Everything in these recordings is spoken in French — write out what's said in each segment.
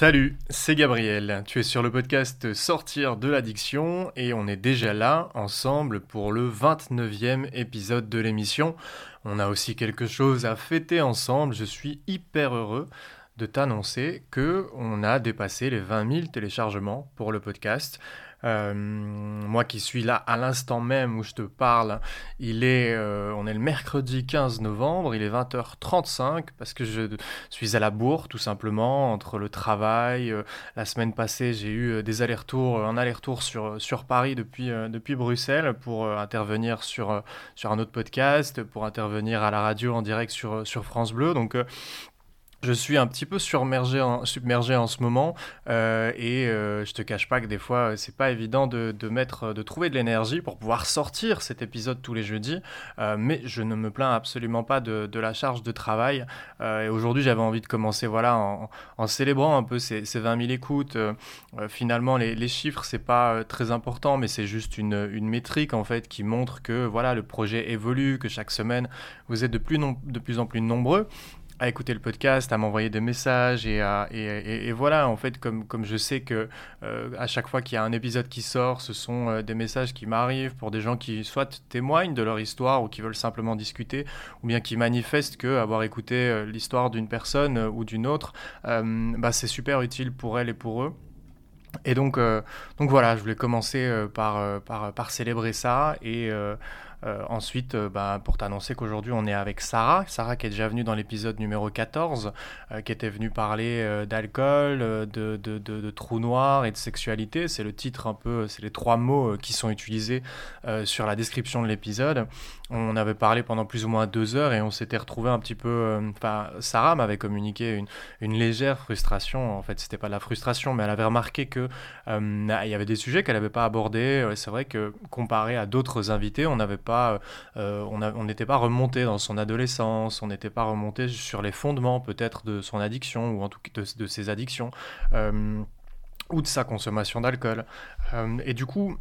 Salut, c'est Gabriel. Tu es sur le podcast Sortir de l'addiction et on est déjà là ensemble pour le 29e épisode de l'émission. On a aussi quelque chose à fêter ensemble. Je suis hyper heureux de t'annoncer que on a dépassé les 20 000 téléchargements pour le podcast. Euh, moi qui suis là à l'instant même où je te parle, il est, euh, on est le mercredi 15 novembre, il est 20h35 parce que je suis à la bourre tout simplement entre le travail. Euh, la semaine passée, j'ai eu des allers-retours, un aller-retour sur, sur Paris depuis, depuis Bruxelles pour intervenir sur, sur un autre podcast, pour intervenir à la radio en direct sur, sur France Bleu. Donc je suis un petit peu submergé en, submergé en ce moment euh, et euh, je te cache pas que des fois c'est pas évident de, mettre, de trouver de l'énergie pour pouvoir sortir cet épisode tous les jeudis, euh, mais je ne me plains absolument pas de, la charge de travail. Euh, et aujourd'hui j'avais envie de commencer voilà en, célébrant un peu ces, ces 20 000 écoutes. Euh, finalement les, chiffres c'est pas très important, mais c'est juste une, métrique en fait qui montre que voilà le projet évolue, que chaque semaine vous êtes de plus en plus nombreux à écouter le podcast, à m'envoyer des messages et, à, et, voilà, en fait, comme, comme je sais que euh, à chaque fois qu'il y a un épisode qui sort, ce sont euh, des messages qui m'arrivent pour des gens qui soit témoignent de leur histoire ou qui veulent simplement discuter, ou bien qui manifestent que avoir écouté euh, l'histoire d'une personne ou d'une autre, bah, c'est super utile pour elle et pour eux. Et donc, donc voilà, je voulais commencer par, par, par, célébrer ça et euh, ensuite, euh, bah, pour t'annoncer qu'aujourd'hui on est avec Sarah, Sarah qui est déjà venue dans l'épisode numéro 14, euh, qui était venue parler d'alcool, de, de, de, trous noirs et de sexualité. C'est le titre un peu, c'est les trois mots qui sont utilisés sur la description de l'épisode. On avait parlé pendant plus ou moins deux heures et on s'était retrouvé un petit peu. Sarah m'avait communiqué une, une, légère frustration. En fait, c'était pas de la frustration, mais elle avait remarqué que il y avait des sujets qu'elle n'avait pas abordés. C'est vrai que comparé à d'autres invités, on n'avait pas, euh, on n'était pas remonté dans son adolescence, on n'était pas remonté sur les fondements peut-être de son addiction ou en tout cas de, ses addictions. Euh, ou de sa consommation d'alcool. Euh, et du coup,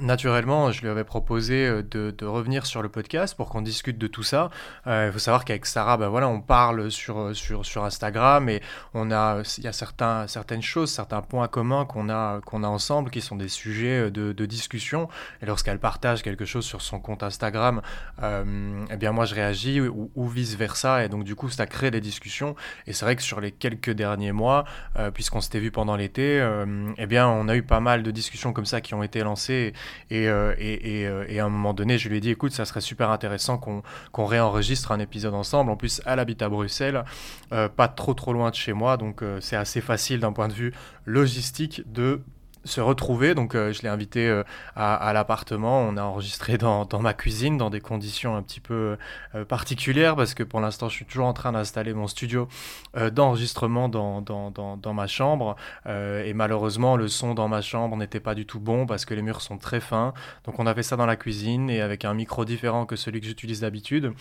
Naturellement, je lui avais proposé euh, de, de, revenir sur le podcast pour qu'on discute de tout ça. Euh, il faut savoir qu'avec Sarah, ben voilà, on parle sur, euh, sur, sur Instagram et on a, il y a certains, certaines choses, certains points communs qu'on a, qu'on a ensemble qui sont des sujets de, de discussion. Et lorsqu'elle partage quelque chose sur son compte Instagram, euh, eh bien moi je réagis ou, ou, vice versa. Et donc du coup, ça crée des discussions. Et c'est vrai que sur les quelques derniers mois, euh, puisqu'on s'était vu pendant l'été, eh bien on a eu pas mal de discussions comme ça qui ont été lancées. Et, euh, et, et, euh, et, à un moment donné, je lui ai dit, écoute, ça serait super intéressant qu'on qu réenregistre un épisode ensemble. En plus, elle habite à Bruxelles, euh, pas trop trop loin de chez moi, donc c'est assez facile d'un point de vue logistique de se retrouver. Donc, euh, je l'ai invité euh, à, l'appartement. On a enregistré dans, ma cuisine, dans des conditions un petit peu euh, particulières, parce que pour l'instant, je suis toujours en train d'installer mon studio d'enregistrement dans, ma chambre. Et malheureusement, le son dans ma chambre n'était pas du tout bon parce que les murs sont très fins. Donc, on a fait ça dans la cuisine et avec un micro différent que celui que j'utilise d'habitude.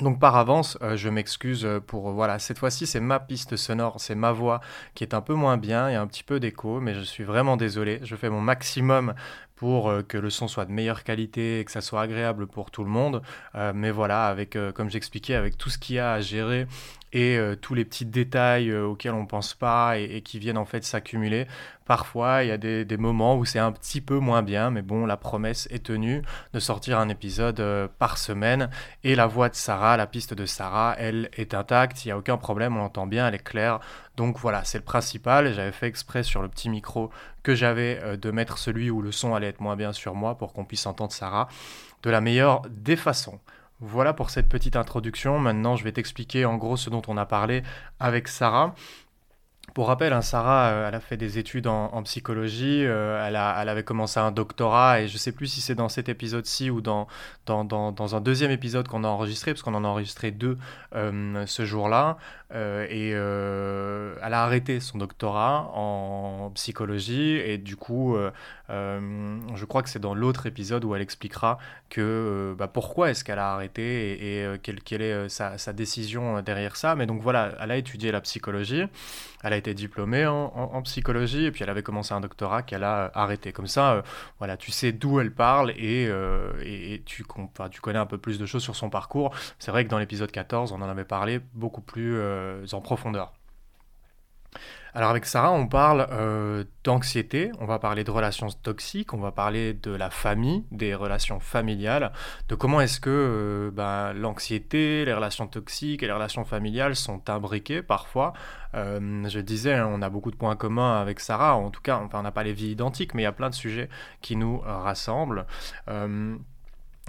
Donc par avance, euh, je m'excuse pour voilà, cette fois-ci c'est ma piste sonore, c'est ma voix qui est un peu moins bien, il y a un petit peu d'écho, mais je suis vraiment désolé. Je fais mon maximum pour euh, que le son soit de meilleure qualité et que ça soit agréable pour tout le monde. Euh, mais voilà, avec euh, comme j'expliquais, avec tout ce qu'il y a à gérer et tous les petits détails auxquels on pense pas et, qui viennent en fait s'accumuler. Parfois, il y a des, moments où c'est un petit peu moins bien, mais bon, la promesse est tenue de sortir un épisode par semaine. Et la voix de Sarah, la piste de Sarah, elle est intacte, il n'y a aucun problème, on l'entend bien, elle est claire. Donc voilà, c'est le principal. J'avais fait exprès sur le petit micro que j'avais euh, de mettre celui où le son allait être moins bien sur moi pour qu'on puisse entendre Sarah de la meilleure des façons. Voilà pour cette petite introduction. Maintenant, je vais t'expliquer en gros ce dont on a parlé avec Sarah. Pour rappel, hein, Sarah, euh, elle a fait des études en, psychologie, euh, elle, a, elle, avait commencé un doctorat, et je ne sais plus si c'est dans cet épisode-ci ou dans, dans, dans, un deuxième épisode qu'on a enregistré, parce qu'on en a enregistré deux euh, ce jour-là, et elle a arrêté son doctorat en psychologie, et du coup, je crois que c'est dans l'autre épisode où elle expliquera que bah, pourquoi est-ce qu'elle a arrêté et, et quelle, quelle, est sa, sa, décision derrière ça. Mais donc voilà, elle a étudié la psychologie, elle a été diplômée en, psychologie et puis elle avait commencé un doctorat qu'elle a arrêté. Comme ça, euh, voilà, tu sais d'où elle parle et, euh, tu, tu, connais un peu plus de choses sur son parcours. C'est vrai que dans l'épisode 14, on en avait parlé beaucoup plus euh, en profondeur. Alors avec Sarah, on parle euh, d'anxiété, on va parler de relations toxiques, on va parler de la famille, des relations familiales, de comment est-ce que euh, ben, l'anxiété, les relations toxiques et les relations familiales sont imbriquées parfois. Euh, je disais, hein, on a beaucoup de points communs avec Sarah, en tout cas, on n'a pas les vies identiques, mais il y a plein de sujets qui nous rassemblent.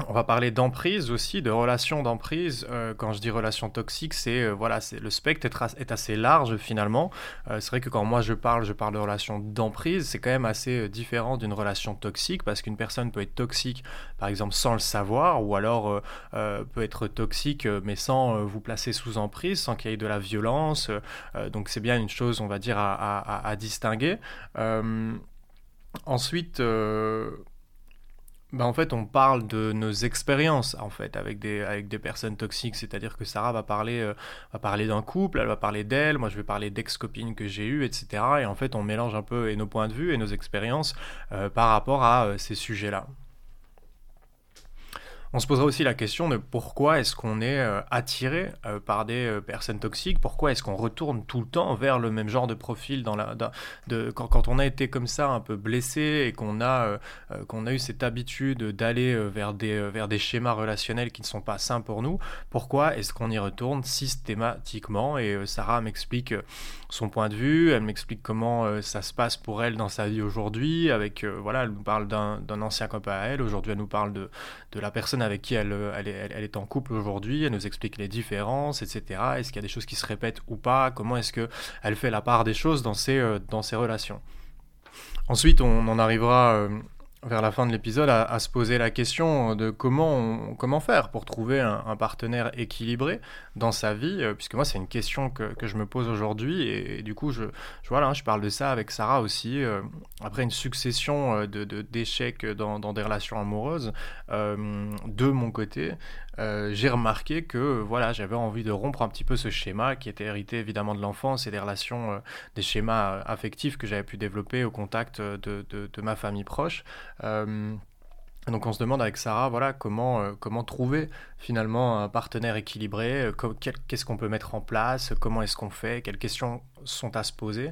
On va parler d'emprise aussi, de relations d'emprise. Euh, quand je dis relations toxiques, c'est euh, voilà, c'est le spectre est, assez large finalement. Euh, c'est vrai que quand moi je parle, je parle de relations d'emprise, c'est quand même assez différent d'une relation toxique parce qu'une personne peut être toxique, par exemple, sans le savoir, ou alors peut être toxique mais sans vous placer sous emprise, sans qu'il y ait de la violence. donc c'est bien une chose, on va dire, à, à distinguer. ensuite bah en fait, on parle de nos expériences en fait avec des, avec des personnes toxiques. C'est-à-dire que Sarah va parler, euh, d'un couple, elle va parler d'elle, moi je vais parler d'ex-copines que j'ai eues, etc. Et en fait, on mélange un peu nos points de vue et nos expériences euh, par rapport à euh, ces sujets-là. On se posera aussi la question de pourquoi est-ce qu'on est, euh, attiré euh, par des euh, personnes toxiques, pourquoi est-ce qu'on retourne tout le temps vers le même genre de profil dans la, quand, on a été comme ça un peu blessé et qu'on a, qu'on a eu cette habitude d'aller vers, des, vers des schémas relationnels qui ne sont pas sains pour nous, pourquoi est-ce qu'on y retourne systématiquement? Et Sarah m'explique son point de vue, elle m'explique comment ça se passe pour elle dans sa vie aujourd'hui, avec, voilà, elle nous parle d'un ancien copain à elle, aujourd'hui elle nous parle de, de la personne avec qui elle, est, elle est, en couple aujourd'hui, elle nous explique les différences, etc. Est-ce qu'il y a des choses qui se répètent ou pas? Comment est-ce qu'elle fait la part des choses dans ses, euh, dans ses relations? Ensuite, on en arrivera euh, vers la fin de l'épisode à, se poser la question de comment, faire pour trouver un, partenaire équilibré dans sa vie, euh, puisque moi c'est une question que, je me pose aujourd'hui. Et, du coup je, je, voilà, je parle de ça avec Sarah aussi, euh, après une succession euh, de, d'échecs dans, dans, des relations amoureuses de mon côté, euh, j'ai remarqué que voilà, j'avais envie de rompre un petit peu ce schéma qui était hérité évidemment de l'enfance et des relations, euh, des schémas euh, affectifs que j'avais pu développer au contact de, de, ma famille proche. donc on se demande avec Sarah, voilà, comment, comment trouver finalement un partenaire équilibré, qu'est-ce qu'on peut mettre en place, comment est-ce qu'on fait, quelles questions sont à se poser.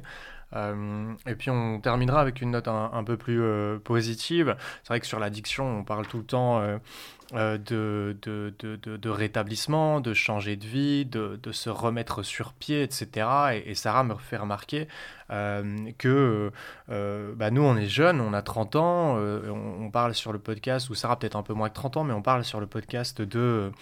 et puis on terminera avec une note un, un peu plus positive. C'est vrai que sur l'addiction, on parle tout le temps euh, de, de, de, de, rétablissement, de changer de vie, de, se remettre sur pied, etc. Et, et Sarah me fait remarquer que euh, bah, nous, on est jeunes, on a 30 ans, on, parle sur le podcast, ou Sarah peut-être un peu moins que 30 ans, mais on parle sur le podcast de,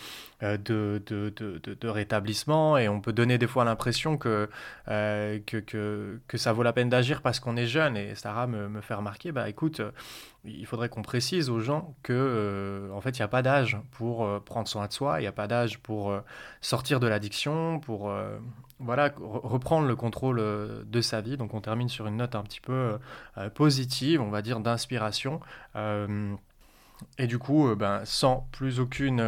de, de, rétablissement, et on peut donner des fois l'impression que, que, que, ça vaut la peine d'agir parce qu'on est jeune. Et Sarah me, fait remarquer, bah écoute, il faudrait qu'on précise aux gens que euh, en fait il n'y a pas d'âge pour euh, prendre soin de soi, il n'y a pas d'âge pour euh, sortir de l'addiction, pour voilà reprendre le contrôle de sa vie. Donc on termine sur une note un petit peu positive, on va dire d'inspiration. et du coup, ben, sans plus aucune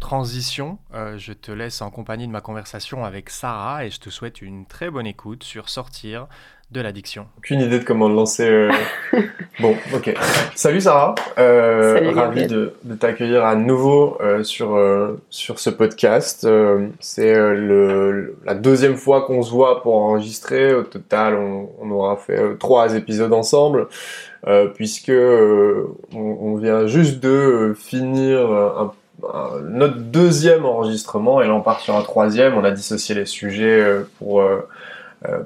transition, je te laisse en compagnie de ma conversation avec Sarah et je te souhaite une très bonne écoute sur Sortir de l'addiction. Aucune idée de comment le lancer. Euh. bon, ok. Salut Sarah, euh, ravi de, t'accueillir à nouveau euh, sur sur ce podcast. c'est la deuxième fois qu'on se voit pour enregistrer. Au total, on, aura fait trois épisodes ensemble. puisque on, vient juste de finir notre deuxième enregistrement et là on part sur un troisième. On a dissocié les sujets pour euh,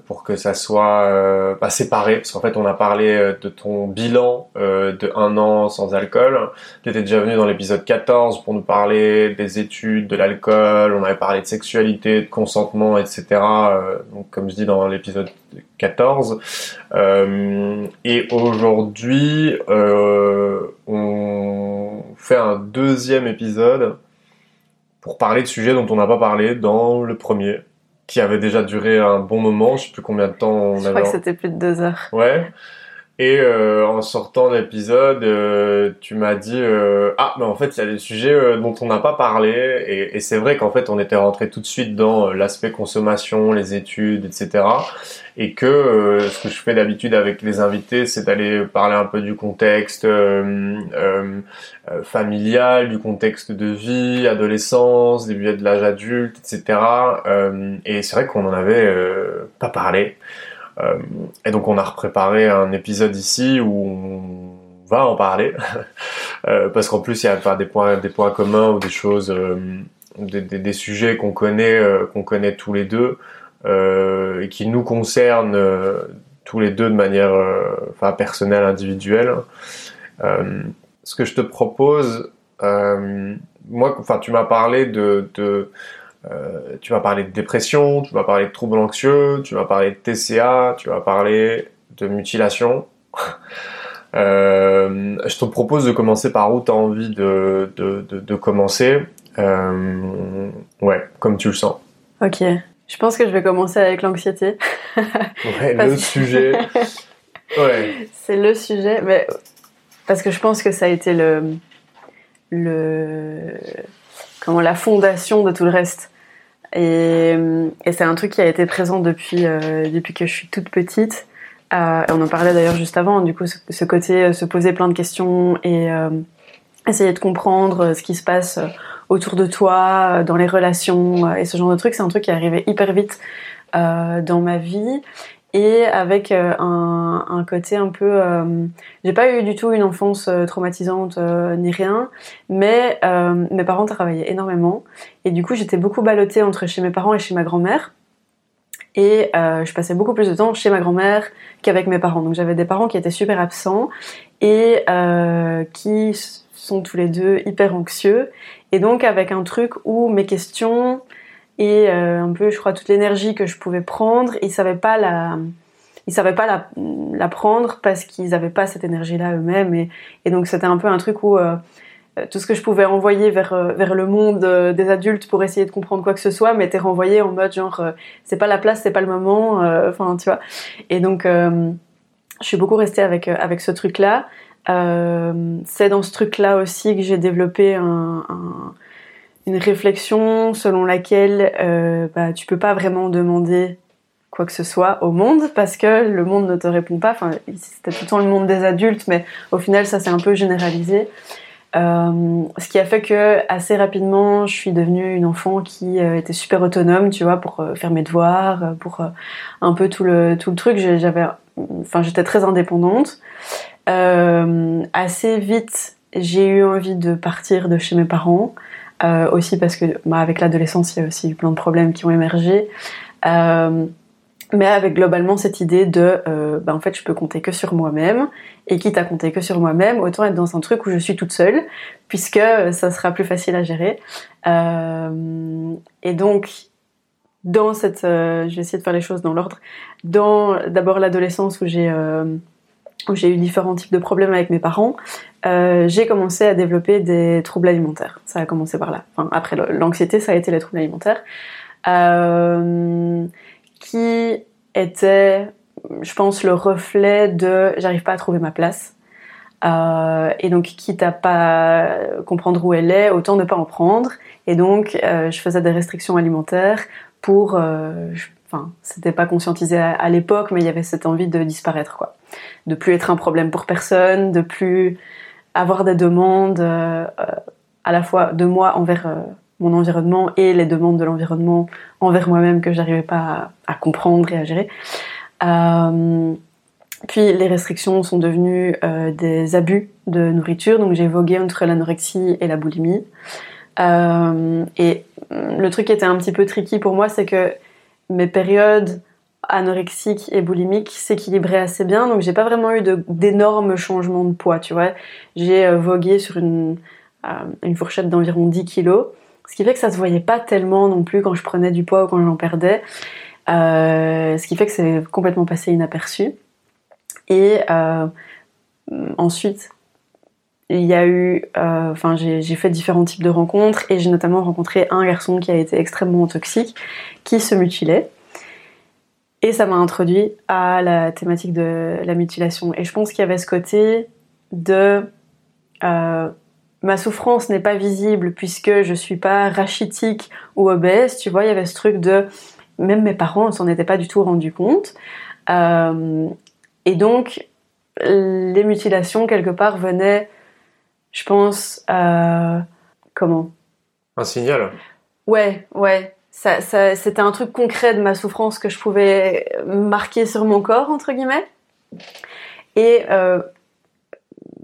pour que ça soit euh, pas séparé. Parce qu'en fait on a parlé euh, de ton bilan de un an sans alcool. Tu étais déjà venu dans l'épisode 14 pour nous parler des études de l'alcool. On avait parlé de sexualité de consentement etc donc comme je dis dans l'épisode 14 et aujourd'hui on fait un deuxième épisode pour parler de sujets dont on n'a pas parlé dans le premier qui avait déjà duré un bon moment. Je sais plus combien de temps on avait. Je crois que c'était plus de deux heures. Ouais. Et euh, en sortant de l'épisode, euh, tu m'as dit euh, ah mais en fait il y a des sujets euh, dont on n'a pas parlé et, et c'est vrai qu'en fait on était rentré tout de suite dans euh, l'aspect consommation, les études, etc. Et que ce que je fais d'habitude avec les invités, c'est d'aller parler un peu du contexte familial, du contexte de vie, adolescence, début de l'âge adulte, etc. et c'est vrai qu'on en avait pas parlé. Et donc on a préparé un épisode ici où on va en parler. Parce qu'en plus il y a des points des points communs ou des choses des, des, sujets qu'on connaît qu'on connaît tous les deux et qui nous concernent tous les deux de manière enfin personnelle individuelle. Ce que je te propose moi, enfin, tu m'as parlé de euh, tu m'as parlé de dépression, tu m'as parlé de troubles anxieux, tu m'as parlé de TCA, tu m'as parlé de mutilation. euh, je te propose de commencer par où tu as envie de, de, de, de commencer. Euh, ouais, comme tu le sens. Ok. Je pense que je vais commencer avec l'anxiété. ouais, le sujet. Ouais. C'est le sujet, mais parce que je pense que ça a été le, le comment la fondation de tout le reste. Et, et c'est un truc qui a été présent depuis euh, depuis que je suis toute petite. Euh, on en parlait d'ailleurs juste avant. Du coup, ce, côté euh, se poser plein de questions et euh, essayer de comprendre ce qui se passe autour de toi, dans les relations et ce genre de trucs, c'est un truc qui est arrivé hyper vite dans ma vie et avec euh, un, un, côté un peu euh, j'ai pas eu du tout une enfance euh, traumatisante ni rien mais mes parents travaillaient énormément. Et du coup j'étais beaucoup ballottée entre chez mes parents et chez ma grand-mère. Et je passais beaucoup plus de temps chez ma grand-mère qu'avec mes parents. Donc j'avais des parents qui étaient super absents et qui sont tous les deux hyper anxieux. Et donc avec un truc où mes questions et euh, un peu, je crois, toute l'énergie que je pouvais prendre. Ils savaient pas la, ils savaient pas la, prendre parce qu'ils avaient pas cette énergie-là eux-mêmes. Et, donc c'était un peu un truc où euh, tout ce que je pouvais envoyer vers euh, vers le monde des adultes pour essayer de comprendre quoi que ce soit m'était renvoyé en mode genre c'est pas la place, c'est pas le moment. Enfin, tu vois. Et donc je suis beaucoup restée avec avec ce truc-là. c'est dans ce truc-là aussi que j'ai développé un une réflexion selon laquelle euh, bah, tu peux pas vraiment demander quoi que ce soit au monde parce que le monde ne te répond pas. Enfin, c'était tout le temps le monde des adultes, mais au final, ça s'est un peu généralisé. Euh, ce qui a fait que assez rapidement, je suis devenue une enfant qui euh, était super autonome, tu vois, pour euh, faire mes devoirs, pour un peu tout le tout le truc. J'avais, enfin, j'étais très indépendante. assez vite, j'ai eu envie de partir de chez mes parents. Euh, aussi parce que bah, avec l'adolescence, il y a aussi eu plein de problèmes qui ont émergé. Euh, mais avec globalement cette idée de, euh, bah, en fait, je peux compter que sur moi-même, et quitte à compter que sur moi-même, autant être dans un truc où je suis toute seule, puisque ça sera plus facile à gérer. Et donc, dans cette, je vais essayer de faire les choses dans l'ordre. Dans d'abord l'adolescence où j'ai où j'ai eu différents types de problèmes avec mes parents, euh, j'ai commencé à développer des troubles alimentaires. Ça a commencé par là. Enfin, après l'anxiété, ça a été les troubles alimentaires, euh, qui étaient, je pense, le reflet de j'arrive pas à trouver ma place. Euh, et donc, quitte à pas comprendre où elle est, autant ne pas en prendre. Et donc, je faisais des restrictions alimentaires pour, enfin, c'était pas conscientisé à, l'époque, mais il y avait cette envie de disparaître, quoi de plus être un problème pour personne, de plus avoir des demandes euh, à la fois de moi envers euh, mon environnement et les demandes de l'environnement envers moi-même que j'arrivais pas à, comprendre et à gérer. Euh, puis les restrictions sont devenues des abus de nourriture, donc j'ai vogué entre l'anorexie et la boulimie. et le truc qui était un petit peu tricky pour moi, c'est que mes périodes anorexique et boulimique s'équilibraient assez bien, donc j'ai pas vraiment eu d'énormes changements de poids, tu vois. J'ai euh, vogué sur une, euh, fourchette d'environ 10 kilos, ce qui fait que ça se voyait pas tellement non plus quand je prenais du poids ou quand j'en perdais, euh, ce qui fait que c'est complètement passé inaperçu. Et ensuite, il y a eu, enfin j'ai fait différents types de rencontres et j'ai notamment rencontré un garçon qui a été extrêmement toxique, qui se mutilait. Et ça m'a introduit à la thématique de la mutilation. Et je pense qu'il y avait ce côté de euh, ma souffrance n'est pas visible puisque je suis pas rachitique ou obèse. Tu vois, il y avait ce truc de même mes parents ne s'en étaient pas du tout rendus compte. Euh, et donc les mutilations quelque part venaient, je pense, euh, comment? Un signal. Ouais, ouais ça, ça c'était un truc concret de ma souffrance que je pouvais marquer sur mon corps entre guillemets. Et euh,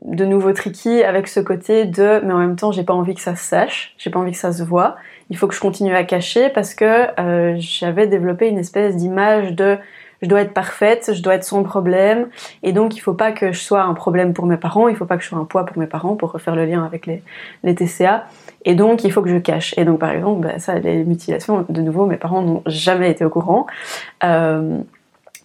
de nouveau tricky avec ce côté de mais en même temps j'ai pas envie que ça se sache, j'ai pas envie que ça se voit. Il faut que je continue à cacher parce que euh, j'avais développé une espèce d'image de je dois être parfaite, je dois être sans problème, et donc il faut pas que je sois un problème pour mes parents, il faut pas que je sois un poids pour mes parents, pour refaire le lien avec les, les TCA, et donc il faut que je cache. Et donc par exemple, bah, ça, les mutilations, de nouveau, mes parents n'ont jamais été au courant. Euh,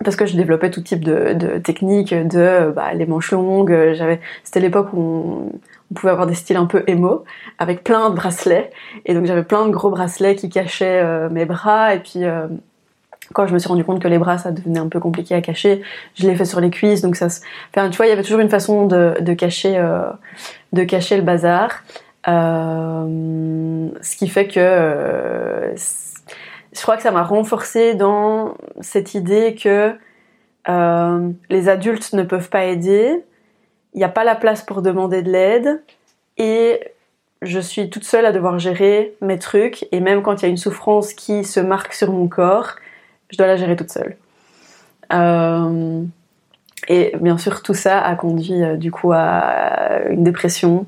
parce que je développais tout type de, de techniques, de bah, les manches longues. J'avais, c'était l'époque où on, pouvait avoir des styles un peu émo, avec plein de bracelets. Et donc j'avais plein de gros bracelets qui cachaient euh, mes bras. Et puis euh, quand je me suis rendu compte que les bras ça devenait un peu compliqué à cacher, je l'ai fait sur les cuisses. Donc ça, enfin, tu vois, il y avait toujours une façon de, de cacher, euh, de cacher le bazar. ce qui fait que je crois que ça m'a renforcé dans cette idée que euh, les adultes ne peuvent pas aider, il n'y a pas la place pour demander de l'aide, et je suis toute seule à devoir gérer mes trucs, et même quand il y a une souffrance qui se marque sur mon corps, je dois la gérer toute seule. Euh, et bien sûr, tout ça a conduit euh, du coup à une dépression,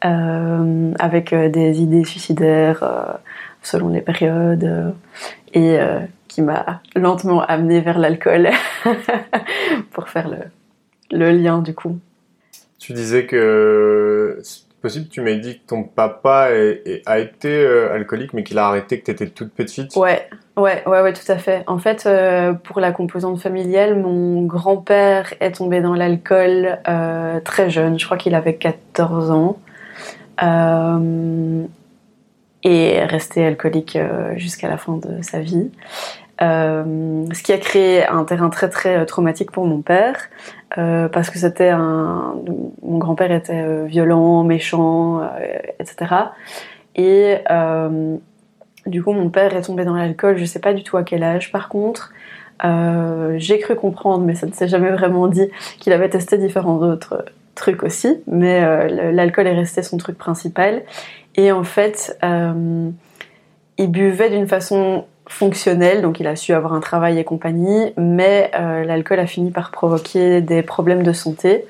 avec des idées suicidaires selon les périodes euh, et euh, qui m'a lentement amené vers l'alcool pour faire le, lien du coup. Tu disais que possible, tu m'as dit que ton papa a été euh, alcoolique mais qu'il a arrêté que tu étais toute petite. Ouais, ouais, ouais, ouais, tout à fait. En fait, pour la composante familiale, mon grand-père est tombé dans l'alcool très jeune, je crois qu'il avait 14 ans. Euh, et resté alcoolique euh, jusqu'à la fin de sa vie. Euh, ce qui a créé un terrain très très traumatique pour mon père, euh, parce que c'était un, mon grand-père était violent, méchant, etc. Et du coup, mon père est tombé dans l'alcool. Je sais pas du tout à quel âge. Par contre, j'ai cru comprendre, mais ça ne s'est jamais vraiment dit, qu'il avait testé différents autres trucs aussi. Mais l'alcool est resté son truc principal. Et en fait, euh, il buvait d'une façon fonctionnelle, donc il a su avoir un travail et compagnie, mais euh, l'alcool a fini par provoquer des problèmes de santé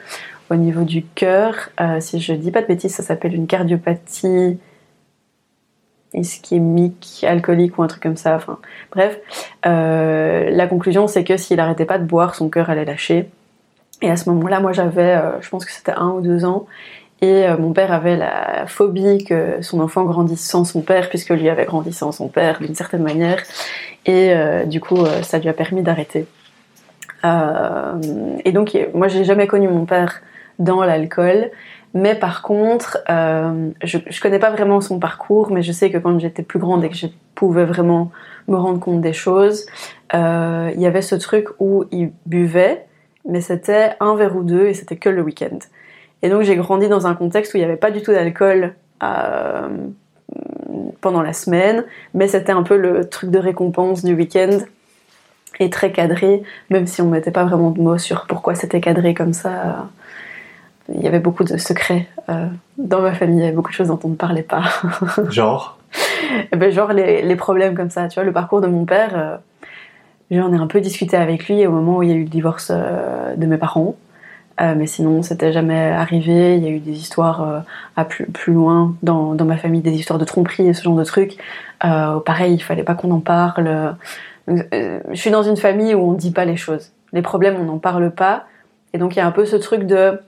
au niveau du cœur. Euh, si je dis pas de bêtises, ça s'appelle une cardiopathie ischémique, alcoolique ou un truc comme ça. Enfin, bref, la conclusion c'est que s'il arrêtait pas de boire, son cœur allait lâcher. Et à ce moment-là, moi j'avais, je pense que c'était un ou deux ans, et euh, mon père avait la phobie que son enfant grandisse sans son père, puisque lui avait grandi sans son père d'une certaine manière. Et euh, du coup, euh, ça lui a permis d'arrêter. et donc, moi, j'ai jamais connu mon père dans l'alcool. Mais par contre, je, je connais pas vraiment son parcours, mais je sais que quand j'étais plus grande et que je pouvais vraiment me rendre compte des choses, il y avait ce truc où il buvait, mais c'était un verre ou deux et c'était que le week-end. Et donc j'ai grandi dans un contexte où il n'y avait pas du tout d'alcool euh, pendant la semaine, mais c'était un peu le truc de récompense du week-end et très cadré, même si on ne mettait pas vraiment de mots sur pourquoi c'était cadré comme ça. Il y avait beaucoup de secrets euh, dans ma famille, il y avait beaucoup de choses dont on ne parlait pas. genre? Eh ben, Genre les, les, problèmes comme ça, tu vois, le parcours de mon père, euh, j'en ai un peu discuté avec lui au moment où il y a eu le divorce de mes parents. Euh, mais sinon, c'était jamais arrivé. Il y a eu des histoires euh, à plus, plus loin dans, dans, ma famille, des histoires de tromperie et ce genre de trucs. Euh, pareil, il fallait pas qu'on en parle. je suis dans une famille où on dit pas les choses. Les problèmes, on n'en parle pas. Et donc, il y a un peu ce truc de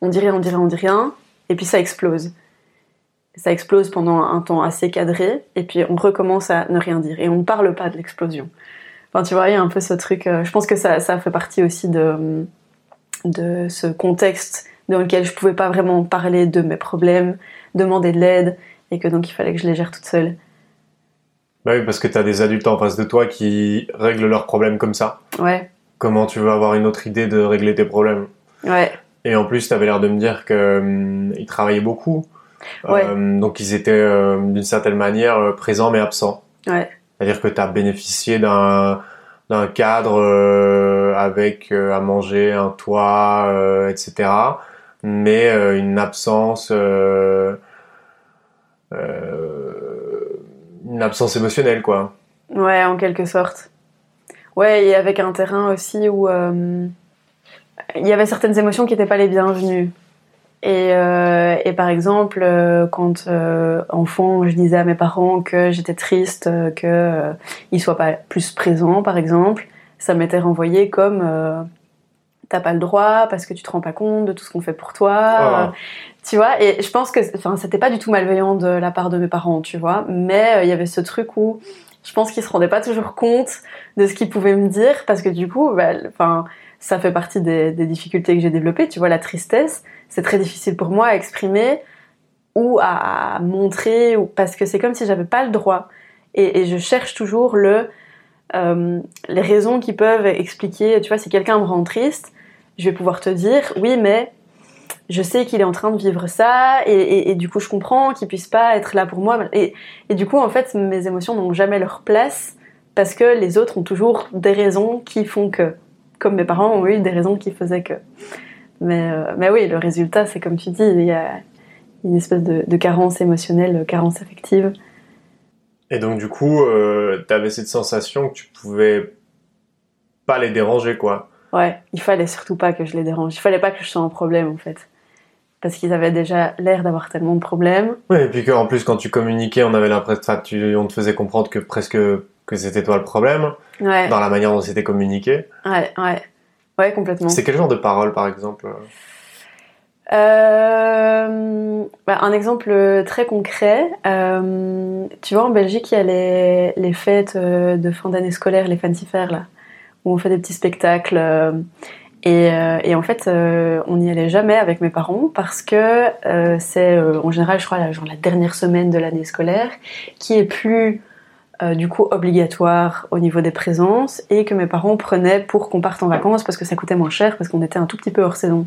on dirait, on dirait, on dit rien, et puis ça explose. Ça explose pendant un temps assez cadré, et puis on recommence à ne rien dire. Et on ne parle pas de l'explosion. Enfin, tu vois, il y a un peu ce truc. je pense que ça, ça fait partie aussi de de ce contexte dans lequel je pouvais pas vraiment parler de mes problèmes, demander de l'aide, et que donc il fallait que je les gère toute seule. Bah oui, parce que tu as des adultes en face de toi qui règlent leurs problèmes comme ça. Ouais. Comment tu veux avoir une autre idée de régler tes problèmes? Ouais. Et en plus, tu avais l'air de me dire qu'ils hum, travaillaient beaucoup. Ouais. Euh, donc ils étaient euh, d'une certaine manière euh, présents mais absents. Ouais. C'est-à-dire que tu as bénéficié d'un d'un cadre euh, avec euh, à manger, un toit, euh, etc. Mais une absence, une absence émotionnelle, quoi. Ouais, en quelque sorte. Ouais, et avec un terrain aussi où il y avait certaines émotions qui n'étaient pas les bienvenues. Et, euh, et par exemple, euh, quand enfant, je disais à mes parents que j'étais triste, qu'ils ne soient pas plus présents, par exemple, ça m'était renvoyé comme t'as pas le droit parce que tu te rends pas compte de tout ce qu'on fait pour toi. Oh. Tu vois, et je pense que enfin, c'était pas du tout malveillant de la part de mes parents, tu vois, mais il y avait ce truc où je pense qu'ils se rendaient pas toujours compte de ce qu'ils pouvaient me dire parce que du coup, bah, enfin, ça fait partie des, difficultés que j'ai développées. Tu vois, la tristesse, c'est très difficile pour moi à exprimer ou à, montrer, parce que c'est comme si j'avais pas le droit. Et, je cherche toujours le, euh, les raisons qui peuvent expliquer. Tu vois, si quelqu'un me rend triste, je vais pouvoir te dire, oui, mais je sais qu'il est en train de vivre ça et, du coup je comprends qu'il puisse pas être là pour moi et, du coup en fait mes émotions n'ont jamais leur place parce que les autres ont toujours des raisons qui font que comme mes parents ont eu des raisons qui faisaient que mais, euh, mais oui le résultat c'est comme tu dis il y a une espèce de, carence émotionnelle carence affective et donc du coup euh, tu avais cette sensation que tu pouvais pas les déranger quoi Ouais, il fallait surtout pas que je les dérange. Il fallait pas que je sois un problème en fait parce qu'ils avaient déjà l'air d'avoir tellement de problèmes. Oui, et puis qu'en plus, quand tu communiquais, on avait l'impression, tu, on te faisait comprendre que presque que c'était toi le problème, ouais. dans la manière dont c'était communiqué. Ouais, ouais, ouais, complètement. C'est quel genre de parole, par exemple euh, bah, un exemple très concret, euh, tu vois en Belgique il y a les, les fêtes euh, de fin d'année scolaire, les fancifères là, où on fait des petits spectacles euh, et, en fait, euh, on n'y allait jamais avec mes parents parce que euh, c'est en général, je crois, la, genre, la dernière semaine de l'année scolaire qui est plus du coup obligatoire au niveau des présences et que mes parents prenaient pour qu'on parte en vacances parce que ça coûtait moins cher parce qu'on était un tout petit peu hors saison.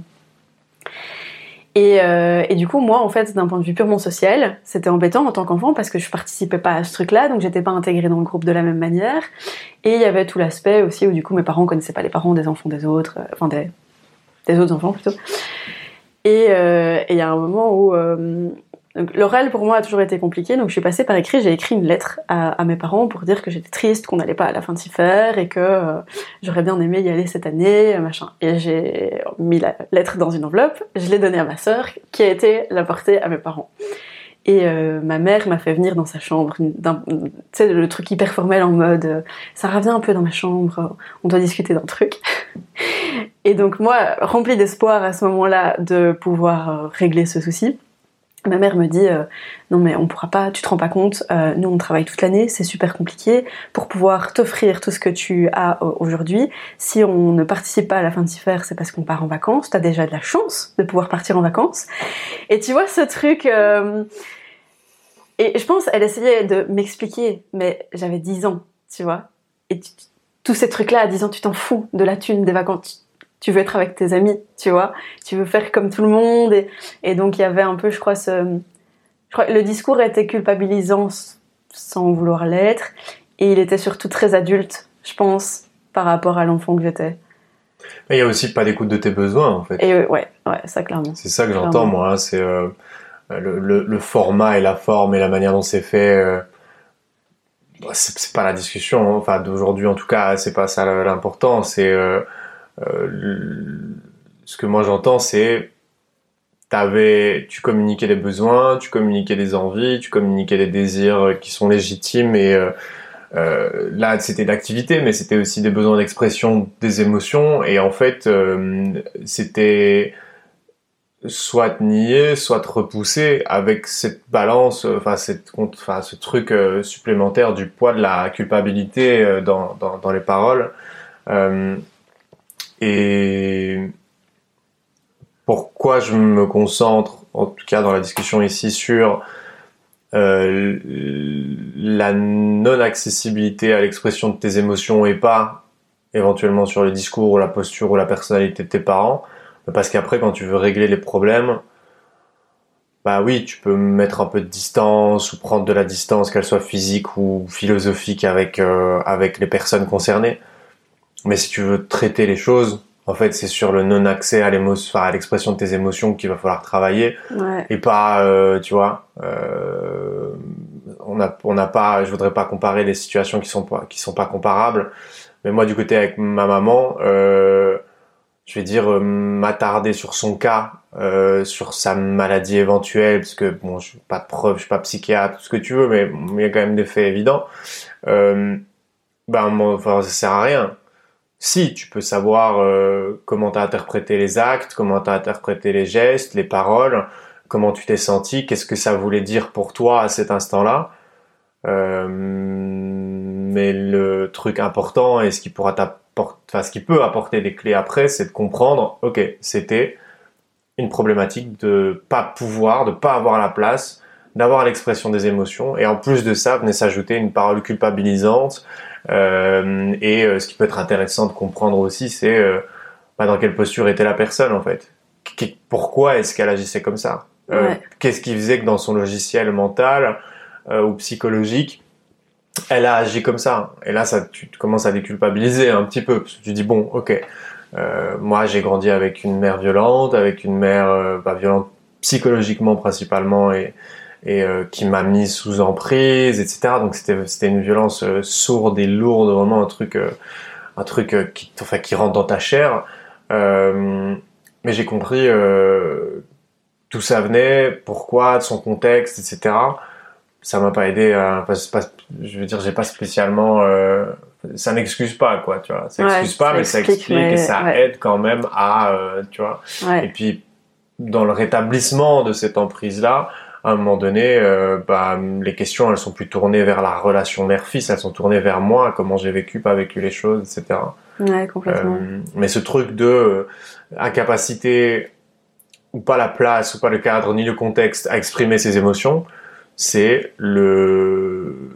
Euh, et, du coup, moi, en fait, d'un point de vue purement social, c'était embêtant en tant qu'enfant parce que je participais pas à ce truc-là, donc j'étais pas intégrée dans le groupe de la même manière. Et il y avait tout l'aspect aussi où du coup mes parents connaissaient pas les parents des enfants des autres, euh, enfin des, des autres enfants plutôt. Et euh, il y a un moment où l'oral pour moi a toujours été compliqué, donc je suis passée par écrit, j'ai écrit une lettre à, mes parents pour dire que j'étais triste, qu'on n'allait pas à la fin de s'y faire et que euh, j'aurais bien aimé y aller cette année, machin. Et j'ai mis la lettre dans une enveloppe, je l'ai donnée à ma sœur qui a été la porter à mes parents. Et euh, ma mère m'a fait venir dans sa chambre, tu sais, le truc hyper formel en mode euh, ça revient un peu dans ma chambre, on doit discuter d'un truc. Et donc moi, remplie d'espoir à ce moment-là de pouvoir régler ce souci, Ma mère me dit euh, non mais on pourra pas, tu te rends pas compte, euh, nous on travaille toute l'année, c'est super compliqué pour pouvoir t'offrir tout ce que tu as euh, aujourd'hui. Si on ne participe pas à la fin de CIFER, c'est parce qu'on part en vacances. T'as déjà de la chance de pouvoir partir en vacances. Et tu vois ce truc. Et je pense elle essayait de m'expliquer, mais j'avais 10 ans, tu vois. Et tous ces trucs-là à 10 ans, tu t'en fous de la thune des vacances tu veux être avec tes amis, tu vois, tu veux faire comme tout le monde et, donc il y avait un peu, je crois, ce, je crois, le discours était culpabilisant sans vouloir l'être et il était surtout très adulte, je pense, par rapport à l'enfant que j'étais. Mais il y a aussi pas d'écoute de tes besoins en fait. Et ouais, ouais, ça clairement. C'est ça que j'entends moi, hein, c'est euh, le, format et la forme et la manière dont c'est fait. Euh, bah, c'est pas la discussion, hein. enfin d'aujourd'hui en tout cas, c'est pas ça l'important, c'est euh, euh, ce que moi j'entends, c'est t'avais, tu communiquais des besoins, tu communiquais des envies, tu communiquais des désirs qui sont légitimes et euh, euh, là c'était l'activité, mais c'était aussi des besoins d'expression des émotions et en fait c'était soit nier, soit repousser avec cette balance, enfin cette, enfin ce truc supplémentaire du poids de la culpabilité dans, dans les paroles. Et pourquoi je me concentre, en tout cas dans la discussion ici, sur euh, la non-accessibilité à l'expression de tes émotions et pas éventuellement sur le discours ou la posture ou la personnalité de tes parents? Parce qu'après, quand tu veux régler les problèmes, bah oui, tu peux mettre un peu de distance ou prendre de la distance, qu'elle soit physique ou philosophique avec, euh, avec les personnes concernées. Mais si tu veux traiter les choses, en fait, c'est sur le non-accès à l'émotion, à l'expression de tes émotions qu'il va falloir travailler. Et pas, euh, tu vois, euh, on n'a on n'a pas, je voudrais pas comparer les situations qui sont pas, qui sont pas comparables. Mais moi, du côté avec ma maman, euh, je vais dire euh, m'attarder sur son cas, euh, sur sa maladie éventuelle, parce que bon, je suis pas de preuve, je suis pas psychiatre, tout ce que tu veux, mais il y a quand même des faits évidents. Euh, ben, enfin, ça sert à rien. Si, tu peux savoir euh, comment tu as interprété les actes, comment tu as interprété les gestes, les paroles, comment tu t'es senti, qu'est-ce que ça voulait dire pour toi à cet instant-là. Euh, mais le truc important et ce qui peut apporter des clés après, c'est de comprendre, ok, c'était une problématique de pas pouvoir, de pas avoir la place, d'avoir l'expression des émotions, et en plus de ça, venait s'ajouter une parole culpabilisante. Euh, et euh, ce qui peut être intéressant de comprendre aussi, c'est euh, bah, dans quelle posture était la personne en fait. pourquoi est-ce qu'elle agissait comme ça? Qu'est-ce qui faisait que dans son logiciel mental ou psychologique, elle a agi comme ça? Et là, ça, tu commences à déculpabiliser un petit peu. Parce que tu dis, bon, ok, moi j'ai grandi avec une mère violente, avec une mère bah, violente psychologiquement principalement et, et euh, qui m'a mis sous emprise, etc. Donc c'était c'était une violence euh, sourde et lourde, vraiment un truc un truc qui enfin qui rentre dans ta chair. mais j'ai compris tout ça venait, pourquoi, de son contexte, etc ça m'a pas aidé à, pas, je veux dire, j'ai pas spécialement, euh, ça n'excuse pas, quoi, tu vois. Ça n'excuse pas, mais ça explique et ça aide quand même à, euh, tu vois. Et puis, dans le rétablissement de cette emprise-là, à un moment donné, euh, bah, les questions, elles sont plus tournées vers la relation mère-fils, elles sont tournées vers moi, comment j'ai vécu, pas vécu les choses, etc. Ouais, complètement. Euh, mais ce truc de euh, incapacité ou pas la place, ou pas le cadre, ni le contexte à exprimer ses émotions, c'est le,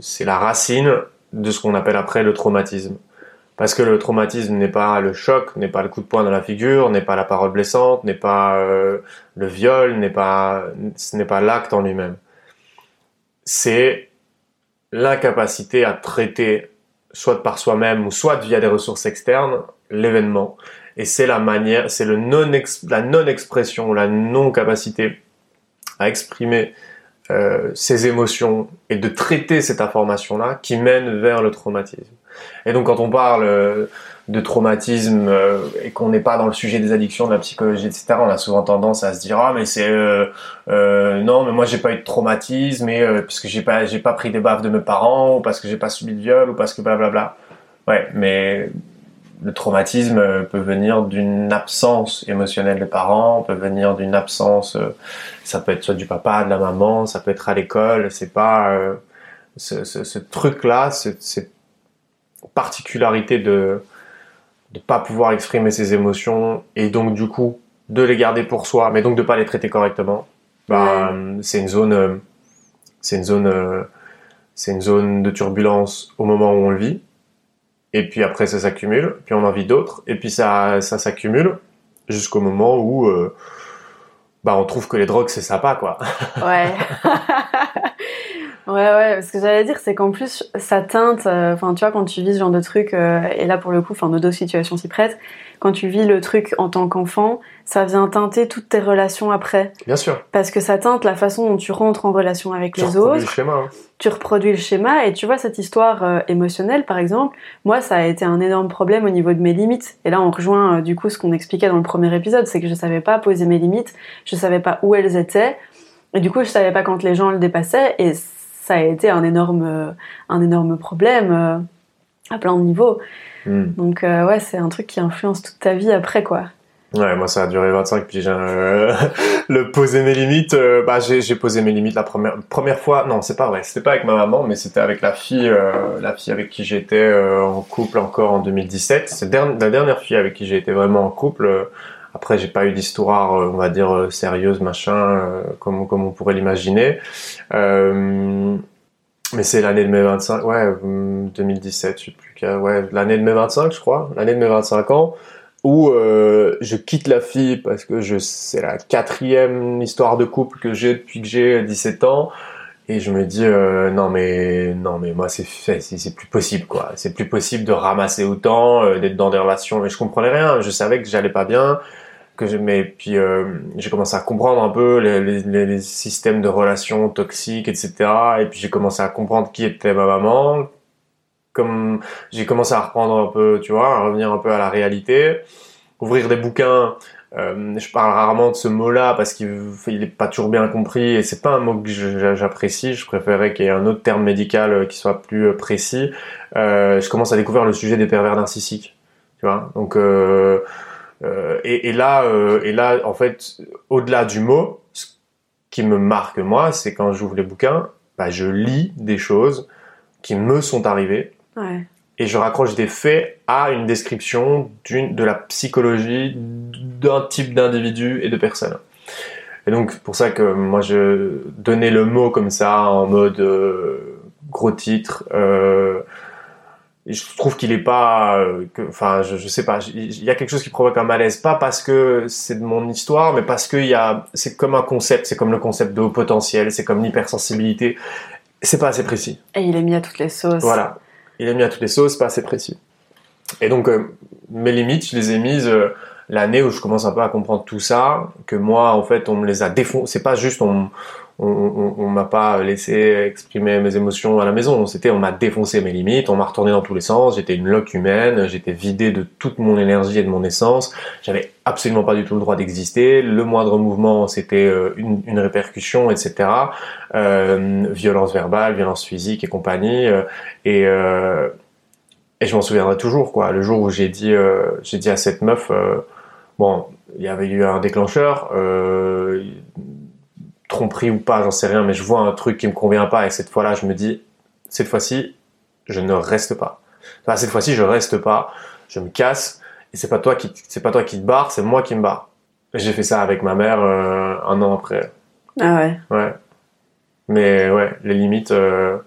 c'est la racine de ce qu'on appelle après le traumatisme. Parce que le traumatisme n'est pas le choc, n'est pas le coup de poing dans la figure, n'est pas la parole blessante, n'est pas euh, le viol, n'est pas, ce n'est pas l'acte en lui-même. C'est l'incapacité à traiter, soit par soi-même ou soit via des ressources externes, l'événement. Et c'est la manière, c'est non la non-expression, la non-capacité à exprimer euh, ces émotions et de traiter cette information-là qui mène vers le traumatisme. Et donc quand on parle euh, de traumatisme euh, et qu'on n'est pas dans le sujet des addictions, de la psychologie, etc., on a souvent tendance à se dire ah mais c'est non mais moi j'ai pas eu de traumatisme et parce que j'ai pas j'ai pas pris des baffes de mes parents ou parce que j'ai pas subi de viol ou parce que blablabla. Ouais, mais le traumatisme euh, peut venir d'une absence émotionnelle des parents, peut venir d'une absence, euh, ça peut être soit du papa, de la maman, ça peut être à l'école, c'est pas euh, ce, ce, ce truc-là, cette particularité de de pas pouvoir exprimer ses émotions et donc du coup de les garder pour soi, mais donc de pas les traiter correctement. Bah, c'est une zone, c'est une zone, c'est une zone de turbulence au moment où on le vit et puis après ça s'accumule, puis on en vit d'autres, et puis ça, ça s'accumule jusqu'au moment où euh, bah on trouve que les drogues c'est sympa quoi. Ouais. ouais ouais, ce que j'allais dire c'est qu'en plus ça teinte, euh, enfin tu vois quand tu vis ce genre de truc, euh, et là pour le coup, enfin nos deux situations s'y prêtent, quand tu vis le truc en tant qu'enfant, ça vient teinter toutes tes relations après. Bien sûr. Parce que ça teinte la façon dont tu rentres en relation avec les autres. Le schéma, hein. Tu reproduis le schéma et tu vois cette histoire euh, émotionnelle par exemple. Moi, ça a été un énorme problème au niveau de mes limites. Et là, on rejoint du coup ce qu'on expliquait dans le premier épisode, c'est que je savais pas poser mes limites, je savais pas où elles étaient, et du coup, je savais pas quand les gens le dépassaient. Et ça a été un énorme, euh, un énorme problème à plein de niveaux. Hmm. Donc euh, ouais, c'est un truc qui influence toute ta vie après quoi. Ouais, moi ça a duré 25 puis j'ai euh, le poser mes limites. Euh, bah j'ai posé mes limites la première première fois. Non, c'est pas vrai. C'était pas avec ma maman, mais c'était avec la fille la fille avec qui j'étais en couple encore en 2017. C'est la dernière fille avec qui j'ai été vraiment en couple. Après, j'ai pas eu d'histoire, on va dire sérieuse, machin, comme comme on pourrait l'imaginer. mais c'est l'année de mes 25, ouais, 2017, je sais plus ouais, l'année de mes 25, je crois, l'année de mes 25 ans, où euh, je quitte la fille parce que c'est la quatrième histoire de couple que j'ai depuis que j'ai 17 ans. Et je me dis euh, non mais non mais moi c'est c'est plus possible quoi. C'est plus possible de ramasser autant euh, d'être dans des relations mais je comprenais rien. Je savais que j'allais pas bien j'ai puis euh, j'ai commencé à comprendre un peu les, systèmes de relations toxiques etc et puis j'ai commencé à comprendre qui était ma maman comme j'ai commencé à reprendre un peu tu vois à revenir un peu à la réalité ouvrir des bouquins euh, je parle rarement de ce mot-là parce qu'il n'est pas toujours bien compris et c'est pas un mot que j'apprécie. Je préférais qu'il y ait un autre terme médical euh, qui soit plus précis. Je commence à découvrir le sujet des pervers narcissiques, tu vois. Donc et, et, là, et là, en fait, au-delà du mot, ce qui me marque moi, c'est quand j'ouvre les bouquins, bah, je lis des choses qui me sont arrivées. Ouais et je raccroche des faits à une description d'une de la psychologie d'un type d'individu et de personne. Et donc pour ça que moi je donnais le mot comme ça en mode euh, gros titre. Euh, je trouve qu'il est pas, euh, enfin je, je, sais pas, il y a quelque chose qui provoque un malaise, pas parce que c'est de mon histoire, mais parce que y a, c'est comme un concept, c'est comme le concept de haut potentiel, c'est comme l'hypersensibilité, c'est pas assez précis. Et il est mis à toutes les sauces. Voilà il est mis à toutes les sauces, pas assez précis. Et donc, euh, mes limites, je les ai mises euh, l'année où je commence un peu à comprendre tout ça, que moi, en fait, on me les a défoncés. C'est pas juste on, on, on, m'a pas laissé exprimer mes émotions à la maison. C'était on m'a défoncé mes limites, on m'a retourné dans tous les sens. J'étais une loque humaine, j'étais vidé de toute mon énergie et de mon essence. J'avais absolument pas du tout le droit d'exister. Le moindre mouvement, c'était euh, une, répercussion, etc. Euh, violence verbale, violence physique et compagnie. Et euh, et je m'en souviendrai toujours quoi. Le jour où j'ai dit j'ai dit à cette meuf bon, il y avait eu un déclencheur tromperie ou pas, j'en sais rien, mais je vois un truc qui me convient pas et cette fois-là, je me dis, cette fois-ci, je ne reste pas. Enfin, cette fois-ci, je reste pas, je me casse et c'est pas toi qui, c'est pas toi qui te barre, c'est moi qui me barre. J'ai fait ça avec ma mère euh, un an après. Ah ouais. Ouais. Mais ouais, les limites, euh,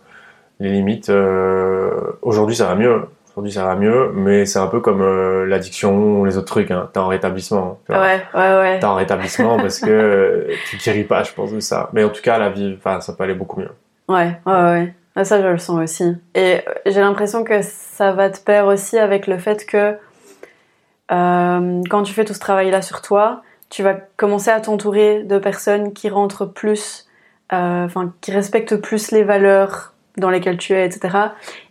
les limites. Euh, aujourd'hui, ça va mieux. Aujourd'hui, ça va mieux, mais c'est un peu comme euh, l'addiction ou les autres trucs. Hein. T'es en rétablissement. Tu vois. Ouais, ouais, ouais. T'es en rétablissement parce que euh, tu guéris pas, je pense, de ça. Mais en tout cas, la vie, ça peut aller beaucoup mieux. Ouais, ouais, ouais. Ah, ça, je le sens aussi. Et euh, j'ai l'impression que ça va te pair aussi avec le fait que euh, quand tu fais tout ce travail-là sur toi, tu vas commencer à t'entourer de personnes qui rentrent plus, enfin, qui respectent plus les valeurs dans lesquelles tu es, etc.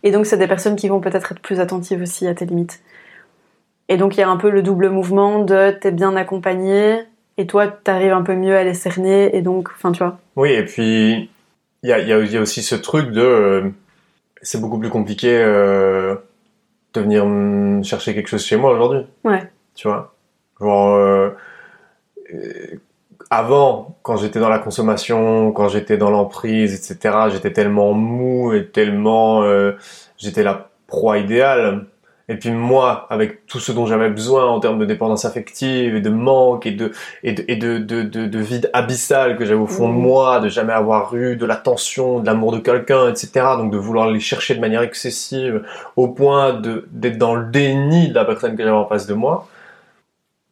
Et donc, c'est des personnes qui vont peut-être être plus attentives aussi à tes limites. Et donc, il y a un peu le double mouvement de t'es bien accompagné et toi, t'arrives un peu mieux à les cerner et donc, enfin, tu vois. Oui, et puis, il y a, y a, aussi ce truc de. Euh, c'est beaucoup plus compliqué euh, de venir chercher quelque chose chez moi aujourd'hui. Ouais. Tu vois? Genre. Euh, avant, quand j'étais dans la consommation, quand j'étais dans l'emprise, etc., j'étais tellement mou et tellement, euh, j'étais la proie idéale. Et puis moi, avec tout ce dont j'avais besoin en termes de dépendance affective et de manque et de et de, et de, de, de, vide abyssal que j'avais au fond de mmh. moi, de jamais avoir eu de l'attention, de l'amour de quelqu'un, etc. Donc de vouloir les chercher de manière excessive au point de d'être dans le déni de la personne que j'avais en face de moi.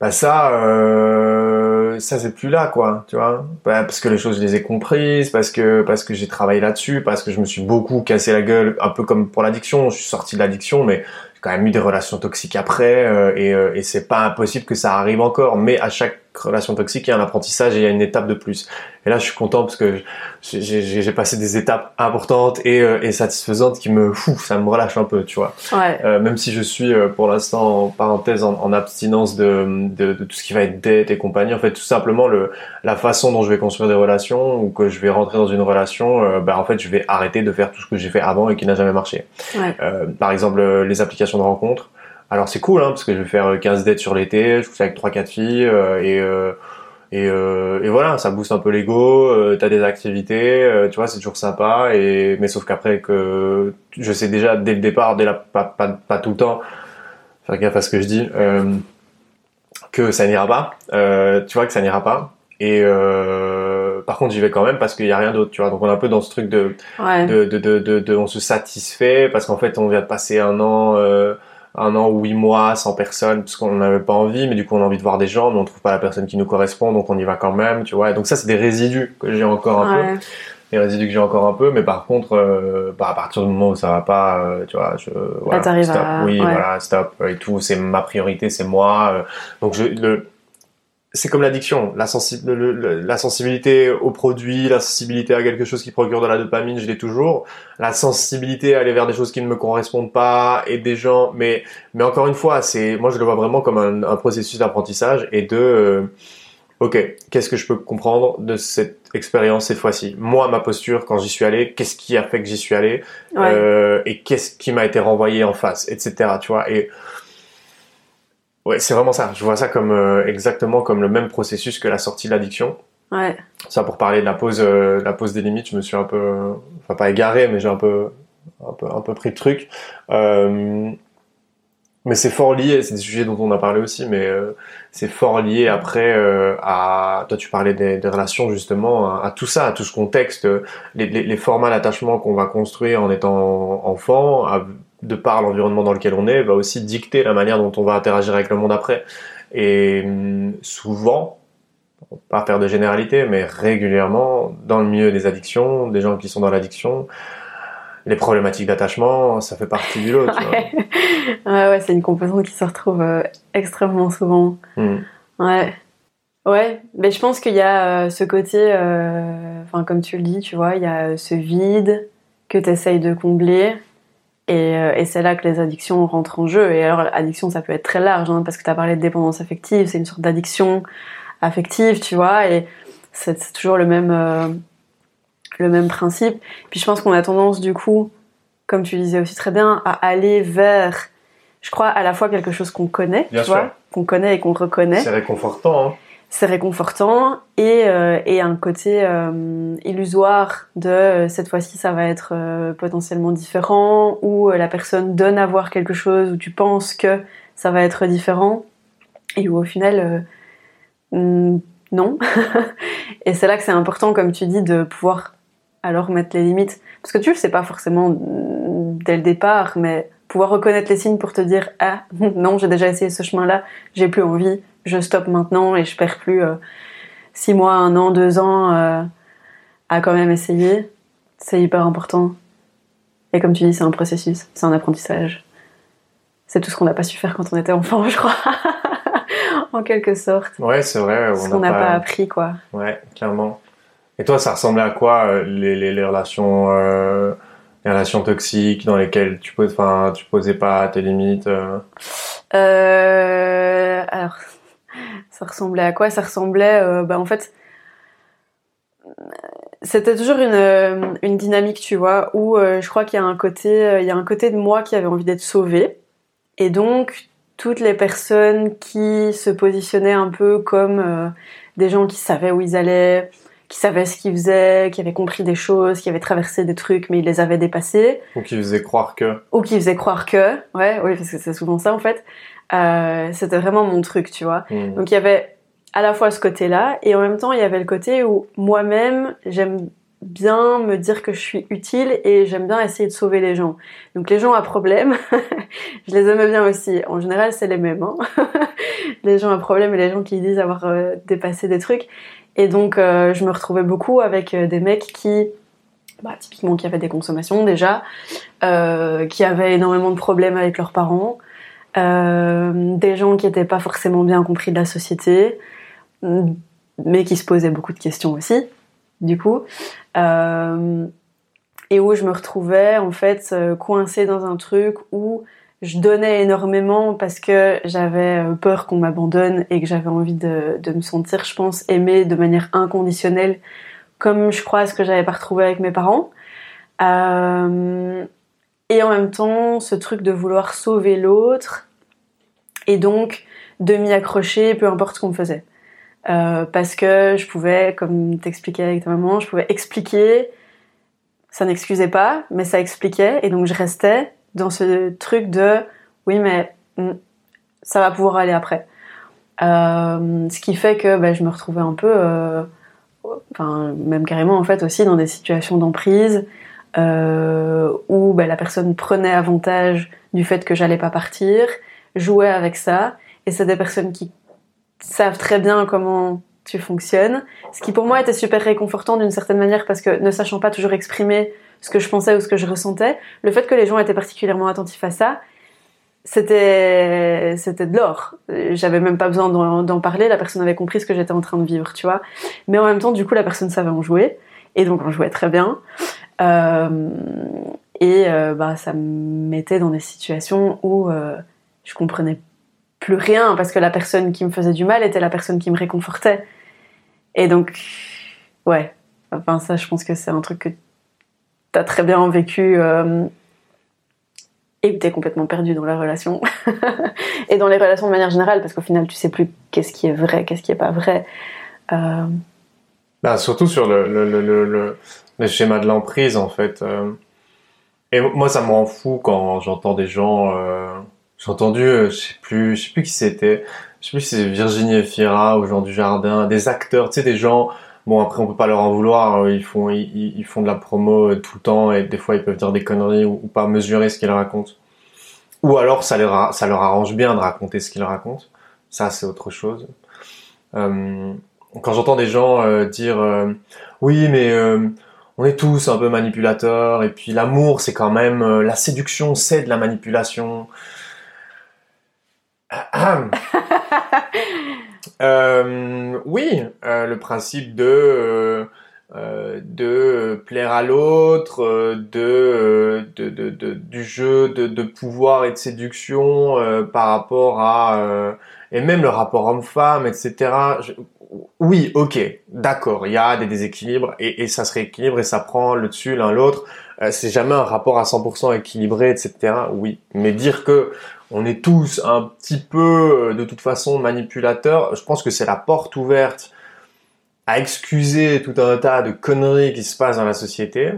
Bah ça. Euh ça c'est plus là quoi, tu vois, bah, parce que les choses je les ai comprises, parce que parce que j'ai travaillé là-dessus, parce que je me suis beaucoup cassé la gueule, un peu comme pour l'addiction, je suis sorti de l'addiction, mais j'ai quand même eu des relations toxiques après, euh, euh, et c'est pas impossible que ça arrive encore, mais à chaque relation toxique, il y a un apprentissage et il y a une étape de plus. Et là, je suis content parce que j'ai passé des étapes importantes et, euh, et, satisfaisantes qui me, fou, ça me relâche un peu, tu vois. Ouais. Euh, même si je suis euh, pour l'instant en parenthèse en, abstinence de, de, de, tout ce qui va être dette et compagnie. En fait, tout simplement le la façon dont je vais construire des relations ou que je vais rentrer dans une relation, euh, bah en fait, je vais arrêter de faire tout ce que j'ai fait avant et qui n'a jamais marché. Ouais. par exemple, les applications de rencontres. Alors c'est cool, hein, parce que je vais faire 15 dates sur l'été, je fais avec 3-4 filles, euh, et, euh, et, euh, et, voilà, ça booste un peu l'ego, euh, t'as des activités, euh, tu vois, c'est toujours sympa, et, mais sauf qu'après que je sais déjà dès le départ, dès la, pas, pas, pas tout le temps, faire gaffe à ce que je dis, que ça n'ira pas, tu vois que ça n'ira pas, et par contre j'y vais quand même parce qu'il y a rien d'autre tu vois donc on est un peu dans ce truc de, de, de, de, de, on se satisfait parce qu'en fait on vient de passer un an euh, un an ou huit mois sans personne parce qu'on n'avait pas envie, mais du coup on a envie de voir des gens, mais on trouve pas la personne qui nous correspond, donc on y va quand même, tu vois. Et donc ça c'est des résidus que j'ai encore un peu, des résidus que j'ai encore un peu, mais par contre, euh, bah, à partir du moment où ça va pas, euh, tu vois, je voilà, stop, oui, voilà, stop et tout, c'est ma priorité, c'est moi. Euh, donc je le c'est comme l'addiction, la, la, sensibilité au produit, la sensibilité à quelque chose qui procure de la dopamine, je l'ai toujours. La sensibilité à aller vers des choses qui ne me correspondent pas et des gens, mais mais encore une fois, c'est moi je le vois vraiment comme un, un processus d'apprentissage et de euh, ok, qu'est-ce que je peux comprendre de cette expérience cette fois-ci? Moi, ma posture quand j'y suis allé, qu'est-ce qui a fait que j'y suis allé? Euh, et qu'est-ce qui m'a été renvoyé en face, etc. Tu vois? Et Ouais, c'est vraiment ça. Je vois ça comme euh, exactement comme le même processus que la sortie de l'addiction. Ouais. Ça pour parler de la pause, euh, la pause des limites, je me suis un peu, enfin pas égaré, mais j'ai un peu, un peu, un peu pris le truc. Euh, mais c'est fort lié, c'est des sujets dont on a parlé aussi, mais euh, c'est fort lié après à, toi tu parlais des, des relations justement, à, tout ça, à tout ce contexte, les, les, les formats d'attachement qu'on va construire en étant enfant, à, de par l'environnement dans lequel on est, va aussi dicter la manière dont on va interagir avec le monde après. Et hum, souvent, pas faire de généralité, mais régulièrement, dans le milieu des addictions, des gens qui sont dans l'addiction, les problématiques d'attachement, ça fait partie du lot. ouais. ouais, ouais, c'est une composante qui se retrouve euh, extrêmement souvent. Hum. Ouais. Ouais, mais je pense qu'il y a euh, ce côté, euh, enfin comme tu le dis, tu vois, il y a ce vide que tu essayes de combler euh, et, c'est là que les addictions rentrent en jeu. Et alors, addiction, ça peut être très large, hein, parce que tu as parlé de dépendance affective, c'est une sorte d'addiction affective, tu vois, et c'est toujours le même, euh, le même principe. Puis je pense qu'on a tendance, du coup, comme tu disais aussi très bien, à aller vers, je crois, à la fois quelque chose qu'on connaît, tu vois, qu'on connaît et qu'on reconnaît. C'est réconfortant, hein c'est réconfortant et, euh, et un côté euh, illusoire de euh, cette fois-ci ça va être potentiellement différent ou la personne donne à voir quelque chose où tu penses que ça va être différent et où au final mm, non. Et c'est là que c'est important comme tu dis de pouvoir alors mettre les limites. Parce que tu le sais pas forcément mm, dès le départ mais pouvoir reconnaître les signes pour te dire ah non j'ai déjà essayé ce chemin là j'ai plus envie je stoppe maintenant et je perds plus euh, six mois, un an, deux ans euh, à quand même essayer. C'est hyper important. Et comme tu dis, c'est un processus, c'est un apprentissage. C'est tout ce qu'on n'a pas su faire quand on était enfant, je crois. en quelque sorte. Ouais, c'est vrai. Ce qu'on n'a pas... appris, quoi. Ouais, clairement. Et toi, ça ressemblait à quoi euh, les, les, relations les relations toxiques dans lesquelles tu poses, enfin, tu posais pas tes limites. Euh, alors, ça ressemblait à quoi? Ça ressemblait, euh, bah en fait, c'était toujours une, euh, une, dynamique, tu vois, où euh, je crois qu'il y a un côté, il y a un côté de moi qui avait envie d'être sauvé, et donc toutes les personnes qui se positionnaient un peu comme des gens qui savaient où ils allaient, qui savaient ce qu'ils faisaient, qui avaient compris des choses, qui avaient traversé des trucs mais ils les avaient dépassés. Ou qui faisaient croire que. Ou qui faisaient croire que, ouais, oui, parce que c'est souvent ça en fait. Euh, c'était vraiment mon truc, tu vois. Hmm. Donc il y avait à la fois ce côté-là et en même temps il y avait le côté où moi-même j'aime bien me dire que je suis utile et j'aime bien essayer de sauver les gens. Donc les gens à problème, je les aime bien aussi. En général, c'est les mêmes. Hein les gens à problème et les gens qui disent avoir euh, dépassé des trucs. Et donc euh, je me retrouvais beaucoup avec des mecs qui, bah, typiquement qui avaient des consommations déjà, qui avaient énormément de problèmes avec leurs parents, des gens qui n'étaient pas forcément bien compris de la société, mais qui se posaient beaucoup de questions aussi, du coup. Euh, et où je me retrouvais en fait euh, coincée dans un truc où je donnais énormément parce que j'avais peur qu'on m'abandonne et que j'avais envie de, me sentir, je pense, aimée de manière inconditionnelle, comme je crois ce que j'avais pas retrouvé avec mes parents. Euh, et en même temps, ce truc de vouloir sauver l'autre et donc de m'y accrocher, peu importe ce qu'on me faisait. Euh, parce que je pouvais, comme t'expliquais avec ta maman, je pouvais expliquer, ça n'excusait pas, mais ça expliquait, et donc je restais dans ce truc de oui, mais hmm, ça va pouvoir aller après. Euh, ce qui fait que bah, je me retrouvais un peu, euh, enfin même carrément en fait aussi dans des situations d'emprise euh, où bah, la personne prenait avantage du fait que j'allais pas partir, jouait avec ça, et c'est des personnes qui savent très bien comment tu fonctionnes, ce qui pour moi était super réconfortant d'une certaine manière parce que ne sachant pas toujours exprimer ce que je pensais ou ce que je ressentais, le fait que les gens étaient particulièrement attentifs à ça, c'était c'était de l'or. J'avais même pas besoin d'en parler, la personne avait compris ce que j'étais en train de vivre, tu vois. Mais en même temps, du coup, la personne savait en jouer, et donc on jouait très bien. Euh, et euh, bah, ça me mettait dans des situations où euh, je comprenais plus rien parce que la personne qui me faisait du mal était la personne qui me réconfortait. Et donc, ouais, enfin ça, je pense que c'est un truc que tu as très bien vécu euh, et tu es complètement perdu dans la relation. et dans les relations de manière générale, parce qu'au final, tu sais plus qu'est-ce qui est vrai, qu'est-ce qui est pas vrai. Bah, surtout sur le, schéma de l'emprise, en fait. Euh. Et moi, ça me rend fou quand j'entends des gens... Euh, j'ai entendu, je sais plus, je sais plus qui c'était. Je sais plus si c'est Virginie Efira ou Jean Jardin, des acteurs, tu sais, des gens Bon, après, on peut pas leur en vouloir. Ils font, ils, font de la promo euh, tout le temps et des fois, ils peuvent dire des conneries ou, pas mesurer ce qu'ils racontent. Ou alors, ça leur, ça leur arrange bien de raconter ce qu'ils racontent. Ça, c'est autre chose. Euh, quand j'entends des gens euh, dire oui, mais on est tous un peu manipulateurs et puis l'amour, c'est quand même la séduction, c'est de la manipulation. Euh, oui, euh, le principe de euh, de plaire à l'autre, de, de, de, du jeu de, de pouvoir et de séduction par rapport à et même le rapport homme-femme, etc. oui, ok, d'accord, il y a des déséquilibres et, ça se rééquilibre et ça prend le dessus l'un l'autre. c'est jamais un rapport à 100% équilibré, etc. Oui, mais dire que on est tous un petit peu euh, de toute façon manipulateurs. Je pense que c'est la porte ouverte à excuser tout un tas de conneries qui se passent dans la société.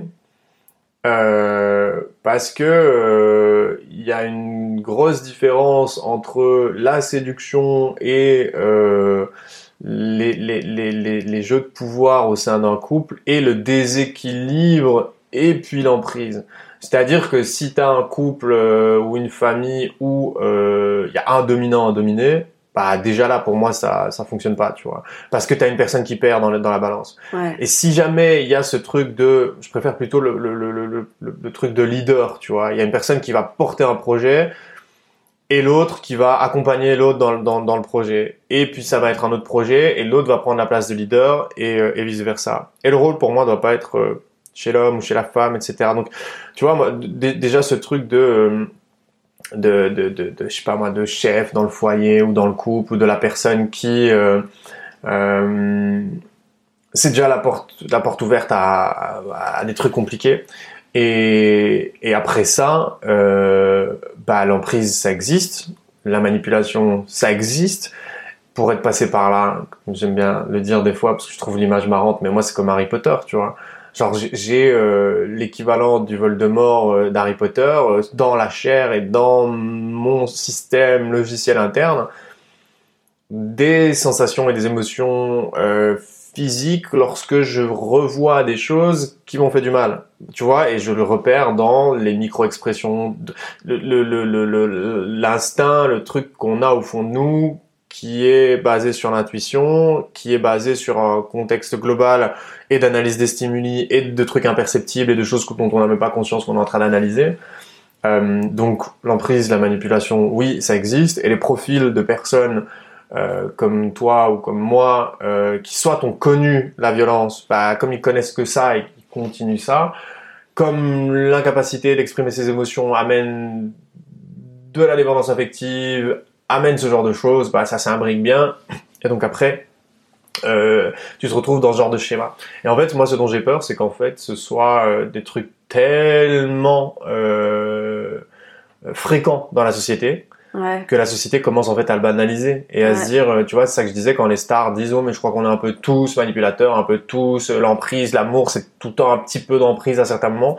Euh, parce que euh, il y a une grosse différence entre la séduction et les, les, jeux de pouvoir au sein d'un couple et le déséquilibre et puis l'emprise. C'est-à-dire que si tu as un couple euh, ou une famille où il euh, y a un dominant, un dominé, bah déjà là pour moi ça ça fonctionne pas, tu vois. Parce que tu as une personne qui perd dans, dans la balance. Et si jamais il y a ce truc de je préfère plutôt le, le, le, le, le truc de leader, tu vois. Il y a une personne qui va porter un projet et l'autre qui va accompagner l'autre dans, dans, dans, le projet. Et puis ça va être un autre projet et l'autre va prendre la place de leader et, euh, et vice versa. Et le rôle pour moi doit pas être chez l'homme ou chez la femme, etc. Donc, tu vois, déjà ce truc de, de, de, de, je sais pas moi, de chef dans le foyer ou dans le couple ou de la personne qui, euh, euh, c'est déjà la porte, la porte ouverte à, des trucs compliqués. Et, et après ça, euh, bah, l'emprise, ça existe. La manipulation, ça existe. Pour être passé par là, j'aime bien le dire des fois parce que je trouve l'image marrante, mais moi c'est comme Harry Potter, tu vois. Genre j'ai euh, l'équivalent du Voldemort euh, d'Harry Potter euh, dans la chair et dans mon système logiciel interne des sensations et des émotions physiques lorsque je revois des choses qui m'ont fait du mal. Tu vois, et je le repère dans les micro-expressions, l'instinct, le, le truc qu'on a au fond de nous qui est basé sur l'intuition, qui est basé sur un contexte global et d'analyse des stimuli et de trucs imperceptibles et de choses dont on n'a même pas conscience qu'on est en train d'analyser. Euh, donc l'emprise, la manipulation, oui, ça existe. Et les profils de personnes euh, comme toi ou comme moi, euh, qui soit ont connu la violence, bah, comme ils connaissent que ça et qu'ils continuent ça, comme l'incapacité d'exprimer ses émotions amène de la dépendance affective, amène ce genre de choses, bah, ça s'imbrique bien. Et donc après, euh, tu te retrouves dans ce genre de schéma. Et en fait, moi, ce dont j'ai peur, c'est qu'en fait, ce soit des trucs tellement fréquents dans la société que la société commence en fait à le banaliser et à se dire, tu vois, c'est ça que je disais quand les stars disent, oh, mais je crois qu'on est un peu tous manipulateurs, un peu tous l'emprise, l'amour, c'est tout le temps un petit peu d'emprise à certains moments.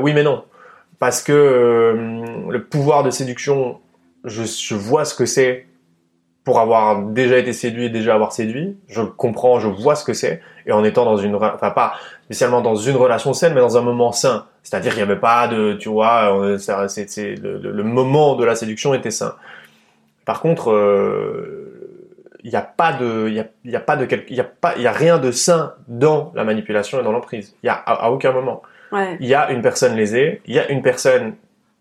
oui, mais non, parce que le pouvoir de séduction je, vois ce que c'est pour avoir déjà été séduit et déjà avoir séduit. Je comprends, je vois ce que c'est. Et en étant dans une, enfin pas spécialement dans une relation saine, mais dans un moment sain. C'est-à-dire qu'il n'y avait pas de, tu vois, c'est, le, le, moment de la séduction était sain. Par contre, euh, il n'y a pas de, il y a, y a pas de, il y a pas, il y a rien de sain dans la manipulation et dans l'emprise. Il y a à, aucun moment. Il y a une personne lésée, il y a une personne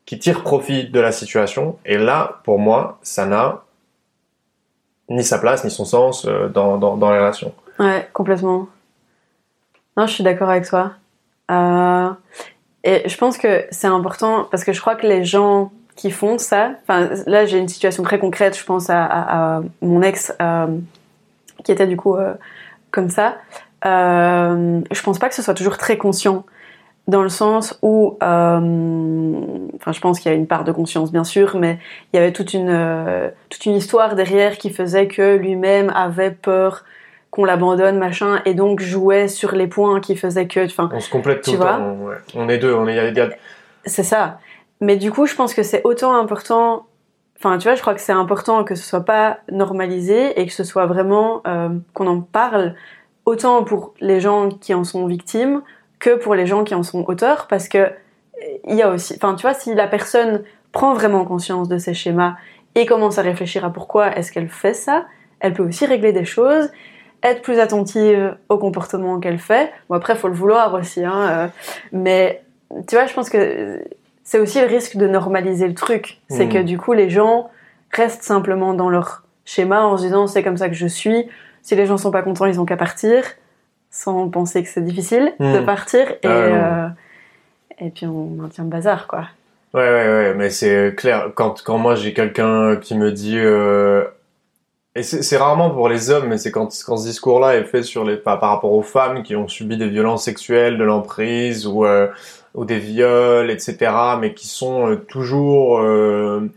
qui tire profit de la situation. Et là, pour moi, ça n'a ni sa place, ni son sens euh, dans, dans, dans, la relation. Ouais, complètement. Non, je suis d'accord avec toi. Euh, et je pense que c'est important parce que je crois que les gens qui font ça, enfin là j'ai une situation très concrète, je pense à, mon ex euh, qui était du coup euh, comme ça. Euh, je pense pas que ce soit toujours très conscient dans le sens où, euh, enfin, je pense qu'il y a une part de conscience bien sûr, mais il y avait toute une toute une histoire derrière qui faisait que lui-même avait peur qu'on l'abandonne, machin, et donc jouait sur les points qui faisaient que, enfin, on se complète tout le temps. On, est deux, on est. C'est ça. Mais du coup, je pense que c'est autant important. Enfin, tu vois, je crois que c'est important que ce soit pas normalisé et que ce soit vraiment euh, qu'on en parle autant pour les gens qui en sont victimes que pour les gens qui en sont auteurs, parce que il y a aussi, enfin, tu vois, si la personne prend vraiment conscience de ces schémas et commence à réfléchir à pourquoi est-ce qu'elle fait ça, elle peut aussi régler des choses, être plus attentive au comportement qu'elle fait. Bon après, faut le vouloir aussi, hein, euh, mais tu vois, je pense que c'est aussi le risque de normaliser le truc, c'est que hmm. du coup les gens restent simplement dans leur schéma en se disant c'est comme ça que je suis. Si les gens sont pas contents, ils ont qu'à partir sans penser que c'est difficile de hmm. partir et, ah euh, et puis on maintient le bazar quoi. Ouais, ouais, ouais, mais c'est clair. Quand, quand moi j'ai quelqu'un qui me dit. Euh... Et c'est rarement pour les hommes, mais c'est quand, quand ce discours-là est fait sur les, par, par, rapport aux femmes qui ont subi des violences sexuelles, de l'emprise ou, euh, ou des viols, etc., mais qui sont euh, toujours euh,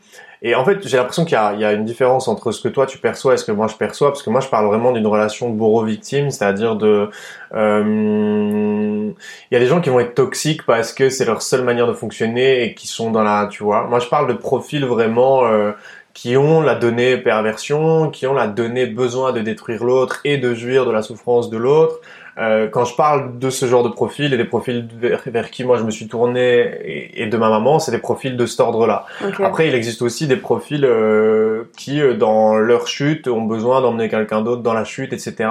et en fait, j'ai l'impression qu'il y, y, a une différence entre ce que toi tu perçois et ce que moi je perçois, parce que moi je parle vraiment d'une relation bourreau-victime, c'est-à-dire de, euh, il y a des gens qui vont être toxiques parce que c'est leur seule manière de fonctionner et qui sont dans la, tu vois. Moi je parle de profils vraiment euh, qui ont la donnée perversion, qui ont la donnée besoin de détruire l'autre et de jouir de la souffrance de l'autre. Euh, quand je parle de ce genre de profil et des profils vers, qui moi je me suis tourné et, de ma maman, c'est des profils de cet ordre-là. Après, il existe aussi des profils euh, qui, euh, dans leur chute, ont besoin d'emmener quelqu'un d'autre dans la chute, etc.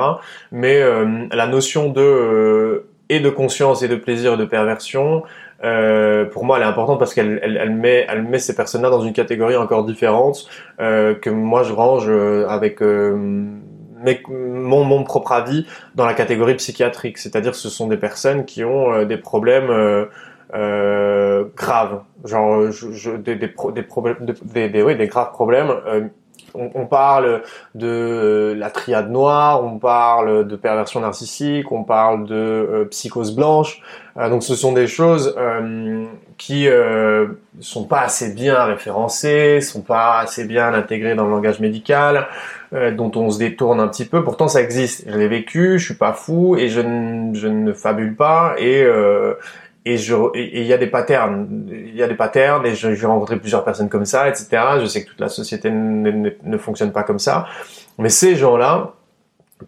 Mais la notion de et de conscience et de plaisir et de perversion, euh, pour moi, elle est importante parce qu'elle elle, elle met, elle met ces personnes-là dans une catégorie encore différente euh, que moi je range avec mais mon, mon propre avis dans la catégorie psychiatrique, c'est-à-dire ce sont des personnes qui ont euh, des problèmes euh, euh, graves, genre je, des, des, des, problèmes, des, des, oui, des graves problèmes. Euh, on, parle de la triade noire, on parle de perversion narcissique, on parle de psychose blanche. donc ce sont des choses qui euh, sont pas assez bien référencées, sont pas assez bien intégrées dans le langage médical, euh, dont on se détourne un petit peu. Pourtant, ça existe. Je l'ai vécu, je suis pas fou et je, ne, je ne fabule pas et euh, et je il y a des patterns, il y a des patterns et j'ai rencontré plusieurs personnes comme ça, etc. Je sais que toute la société ne, ne fonctionne pas comme ça, mais ces gens-là,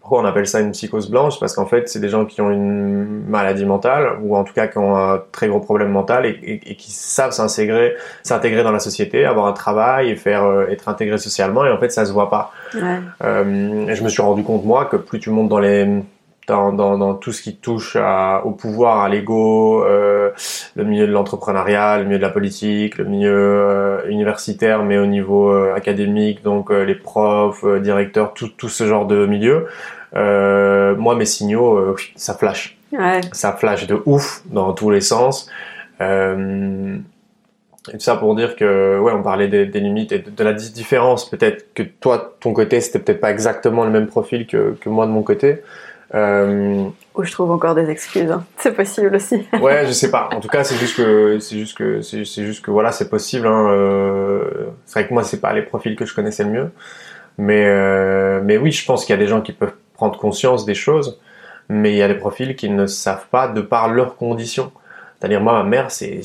pourquoi on appelle ça une psychose blanche? Parce qu'en fait, c'est des gens qui ont une maladie mentale, ou en tout cas qui ont un très gros problème mental et, qui savent s'intégrer, s'intégrer dans la société, avoir un travail et faire euh, être intégré socialement. Et en fait, ça se voit pas. Ouais. Euh, et je me suis rendu compte moi que plus tu montes dans les dans, dans, dans tout ce qui touche à, au pouvoir, à l'ego, euh, le milieu de l'entrepreneuriat, le milieu de la politique, le milieu euh, universitaire, mais au niveau euh, académique, donc euh, les profs, directeurs, tout, tout ce genre de milieu. moi, mes signaux, ça flash. Ouais. Ça flash de ouf dans tous les sens. Euh, et ça pour dire que, ouais, on parlait des, des limites et de, de la différence. Peut-être que toi, ton côté, c'était peut-être pas exactement le même profil que, que moi de mon côté. Euh... Où je trouve encore des excuses. Hein. C'est possible aussi. ouais, je sais pas. En tout cas, c'est juste que c'est juste que c'est juste que voilà, c'est possible. Hein. Euh... C'est vrai que moi, c'est pas les profils que je connaissais le mieux. Mais euh... mais oui, je pense qu'il y a des gens qui peuvent prendre conscience des choses, mais il y a des profils qui ne savent pas de par leurs conditions. C'est-à-dire moi, ma mère, c'est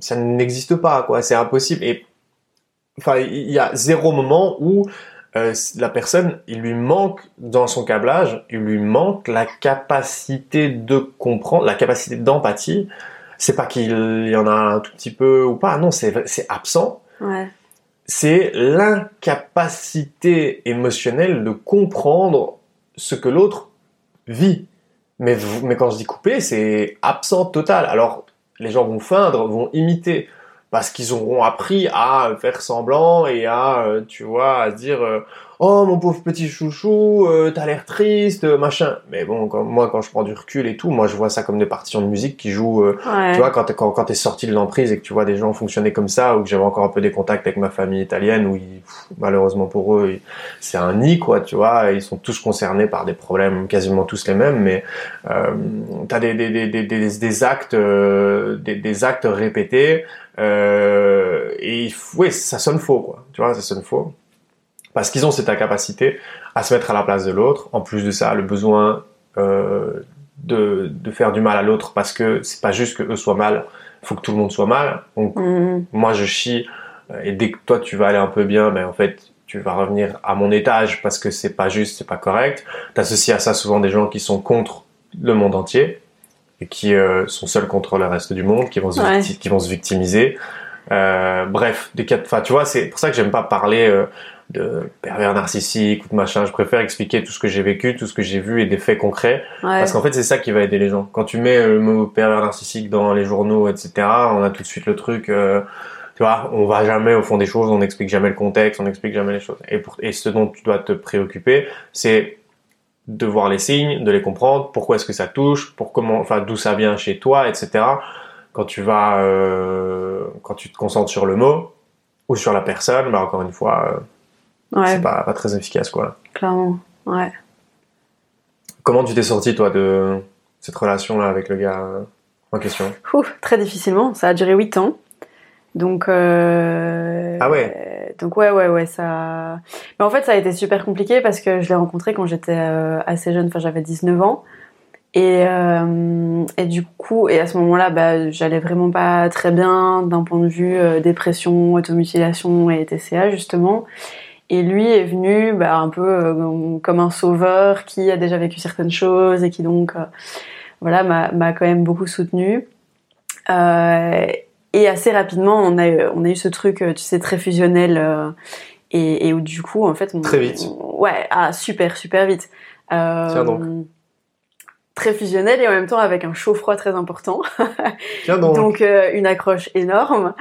ça n'existe pas quoi. C'est impossible. Et enfin, il y a zéro moment où euh, la personne, il lui manque dans son câblage, il lui manque la capacité de comprendre, la capacité d'empathie. C'est pas qu'il y en a un tout petit peu ou pas, non, c'est absent. Ouais. C'est l'incapacité émotionnelle de comprendre ce que l'autre vit. Mais, mais quand je dis couper, c'est absent total. Alors, les gens vont feindre, vont imiter parce qu'ils auront appris à faire semblant et à, euh, tu vois, à dire euh, oh mon pauvre petit chouchou, euh, t'as l'air triste, machin. Mais bon, moi quand je prends du recul et tout, moi je vois ça comme des partitions de musique qui jouent. Tu vois, quand, quand, quand t'es sorti de l'emprise et que tu vois des gens fonctionner comme ça, ou que j'avais encore un peu des contacts avec ma famille italienne, où malheureusement pour eux, c'est un nid, quoi, tu vois, ils sont tous concernés par des problèmes quasiment tous les mêmes, mais t'as des, des, des, des, des actes, des, des actes répétés. Euh, et oui, ça sonne faux, quoi. Tu vois, ça sonne faux. Parce qu'ils ont cette incapacité à se mettre à la place de l'autre. En plus de ça, le besoin euh, de, de, faire du mal à l'autre parce que c'est pas juste que eux soient mal, il faut que tout le monde soit mal. Donc, mm. moi, je chie. Et dès que toi, tu vas aller un peu bien, mais ben, en fait, tu vas revenir à mon étage parce que c'est pas juste, c'est pas correct. T'associes à ça souvent des gens qui sont contre le monde entier et qui euh, sont seuls contre le reste du monde, qui vont se, qui vont se victimiser. Euh, bref, des cas, enfin, tu vois, c'est pour ça que j'aime pas parler euh, de pervers narcissique ou de machin. Je préfère expliquer tout ce que j'ai vécu, tout ce que j'ai vu et des faits concrets. Parce qu'en fait, c'est ça qui va aider les gens. Quand tu mets le mot pervers narcissique dans les journaux, etc., on a tout de suite le truc. Euh, tu vois, on va jamais au fond des choses, on n'explique jamais le contexte, on n'explique jamais les choses. Et, pour, et ce dont tu dois te préoccuper, c'est de voir les signes, de les comprendre, pourquoi est-ce que ça touche, pour comment, enfin d'où ça vient chez toi, etc. Quand tu vas, euh, quand tu te concentres sur le mot ou sur la personne, bah encore une fois, euh, c'est pas, pas, très efficace quoi. Clairement, ouais. Comment tu t'es sorti toi de cette relation là avec le gars euh, en question? Très difficilement, ça a duré 8 ans. Donc euh, ah ouais? Donc ouais ouais ouais ça. Mais en fait ça a été super compliqué parce que je l'ai rencontré quand j'étais euh, assez jeune, enfin j'avais 19 ans. Et, euh, et du coup, et à ce moment-là, bah, j'allais vraiment pas très bien d'un point de vue euh, dépression, automutilation et TCA justement. Et lui est venu bah, un peu comme un sauveur qui a déjà vécu certaines choses et qui donc voilà m'a quand même beaucoup soutenu. Euh, et assez rapidement, on a, eu, on a eu ce truc, euh, tu sais, très fusionnel. Euh, et, et, où du coup, en fait... On, très vite. ouais, ah, super, super vite. Euh, Tiens donc. Très fusionnel et en même temps avec un chaud-froid très important. Tiens donc. donc euh, une accroche énorme.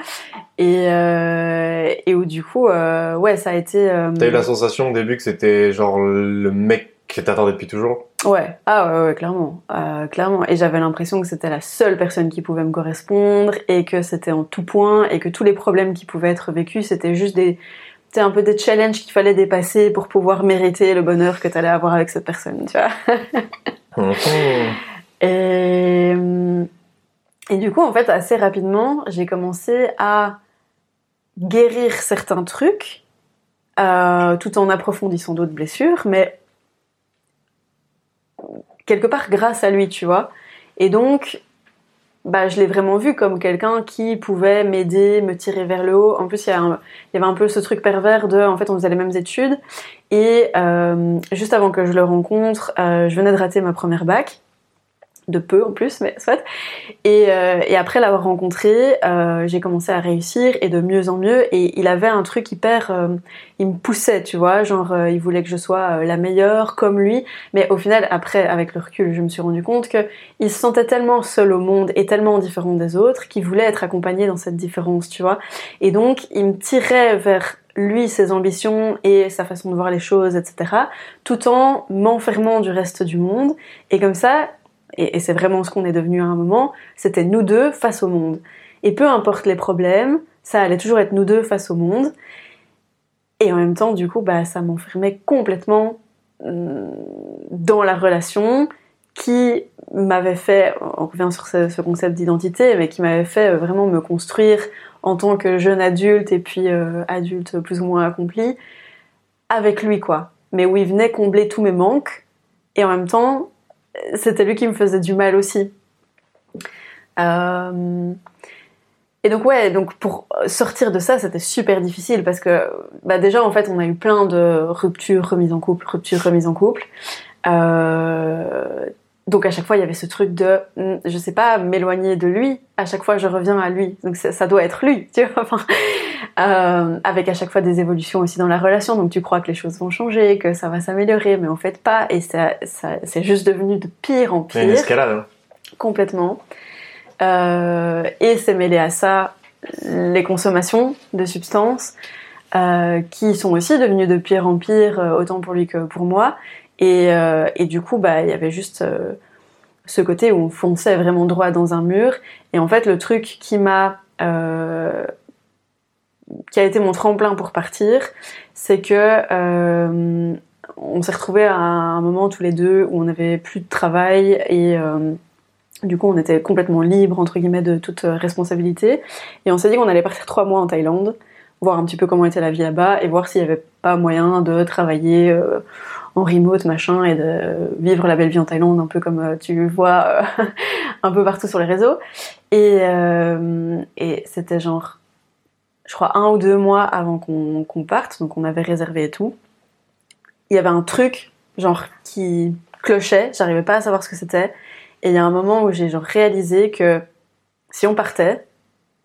Et, et où du coup, ouais, ça a été... T'as eu la sensation au début que c'était genre le mec que t'attendais depuis toujours Ouais, ah ouais, ouais clairement, euh, clairement. Et j'avais l'impression que c'était la seule personne qui pouvait me correspondre et que c'était en tout point et que tous les problèmes qui pouvaient être vécus, c'était juste des, c'était un peu des challenges qu'il fallait dépasser pour pouvoir mériter le bonheur que t'allais avoir avec cette personne, tu vois. et, et du coup, en fait, assez rapidement, j'ai commencé à guérir certains trucs, euh, tout en approfondissant d'autres blessures, mais quelque part grâce à lui, tu vois. Et donc, bah, je l'ai vraiment vu comme quelqu'un qui pouvait m'aider, me tirer vers le haut. En plus, il y, y, avait un peu ce truc pervers de, en fait, on faisait les mêmes études. Et euh, juste avant que je le rencontre, euh, je venais de rater ma première bac de peu en plus, mais soit. Et, euh, et après l'avoir rencontré, euh, j'ai commencé à réussir et de mieux en mieux. Et il avait un truc hyper, euh, il me poussait, tu vois, genre euh, il voulait que je sois euh, la meilleure comme lui. Mais au final, après, avec le recul, je me suis rendu compte que il se sentait tellement seul au monde et tellement différent des autres qu'il voulait être accompagné dans cette différence, tu vois. Et donc, il me tirait vers lui, ses ambitions et sa façon de voir les choses, etc., tout en m'enfermant du reste du monde. Et comme ça, et, c'est vraiment ce qu'on est devenu à un moment, c'était nous deux face au monde. Et peu importe les problèmes, ça allait toujours être nous deux face au monde. Et en même temps, du coup, bah, ça m'enfermait complètement mm, dans la relation qui m'avait fait, on revient sur ce, concept d'identité, mais qui m'avait fait euh, vraiment me construire en tant que jeune adulte et puis euh, adulte plus ou moins accompli avec lui, quoi. Mais où il venait combler tous mes manques et en même temps, c'était lui qui me faisait du mal aussi. Euh, et donc ouais, donc pour sortir de ça, c'était super difficile parce que bah déjà en fait on a eu plein de ruptures, remises en couple, ruptures, remises en couple. Euh, donc à chaque fois il y avait ce truc de, hmm, je sais pas, m'éloigner de lui. À chaque fois je reviens à lui. Donc ça, doit être lui, tu vois. Enfin, euh, avec à chaque fois des évolutions aussi dans la relation. Donc tu crois que les choses vont changer, que ça va s'améliorer, mais en fait pas. Et ça, ça c'est juste devenu de pire en pire. Une escalade. Hein. Complètement. Euh, et c'est mêlé à ça les consommations de substances, euh, qui sont aussi devenues de pire en pire, autant pour lui que pour moi. Et, euh, et du coup, bah, il y avait juste ce côté où on fonçait vraiment droit dans un mur. Et en fait, le truc qui m'a qui a été mon tremplin pour partir, c'est que on s'est retrouvés à un moment tous les deux où on n'avait plus de travail et du coup on était complètement libre entre guillemets de toute responsabilité et on s'est dit qu'on allait partir trois mois en Thaïlande voir un petit peu comment était la vie là-bas et voir s'il n'y avait pas moyen de travailler euh, en remote, machin, et de vivre la belle vie en Thaïlande, un peu comme euh, tu vois euh, un peu partout sur les réseaux. Et, et c'était genre, je crois, un ou deux mois avant qu'on parte, donc on avait réservé et tout. Il y avait un truc, genre, qui clochait, j'arrivais pas à savoir ce que c'était. Et il y a un moment où j'ai genre réalisé que si on partait,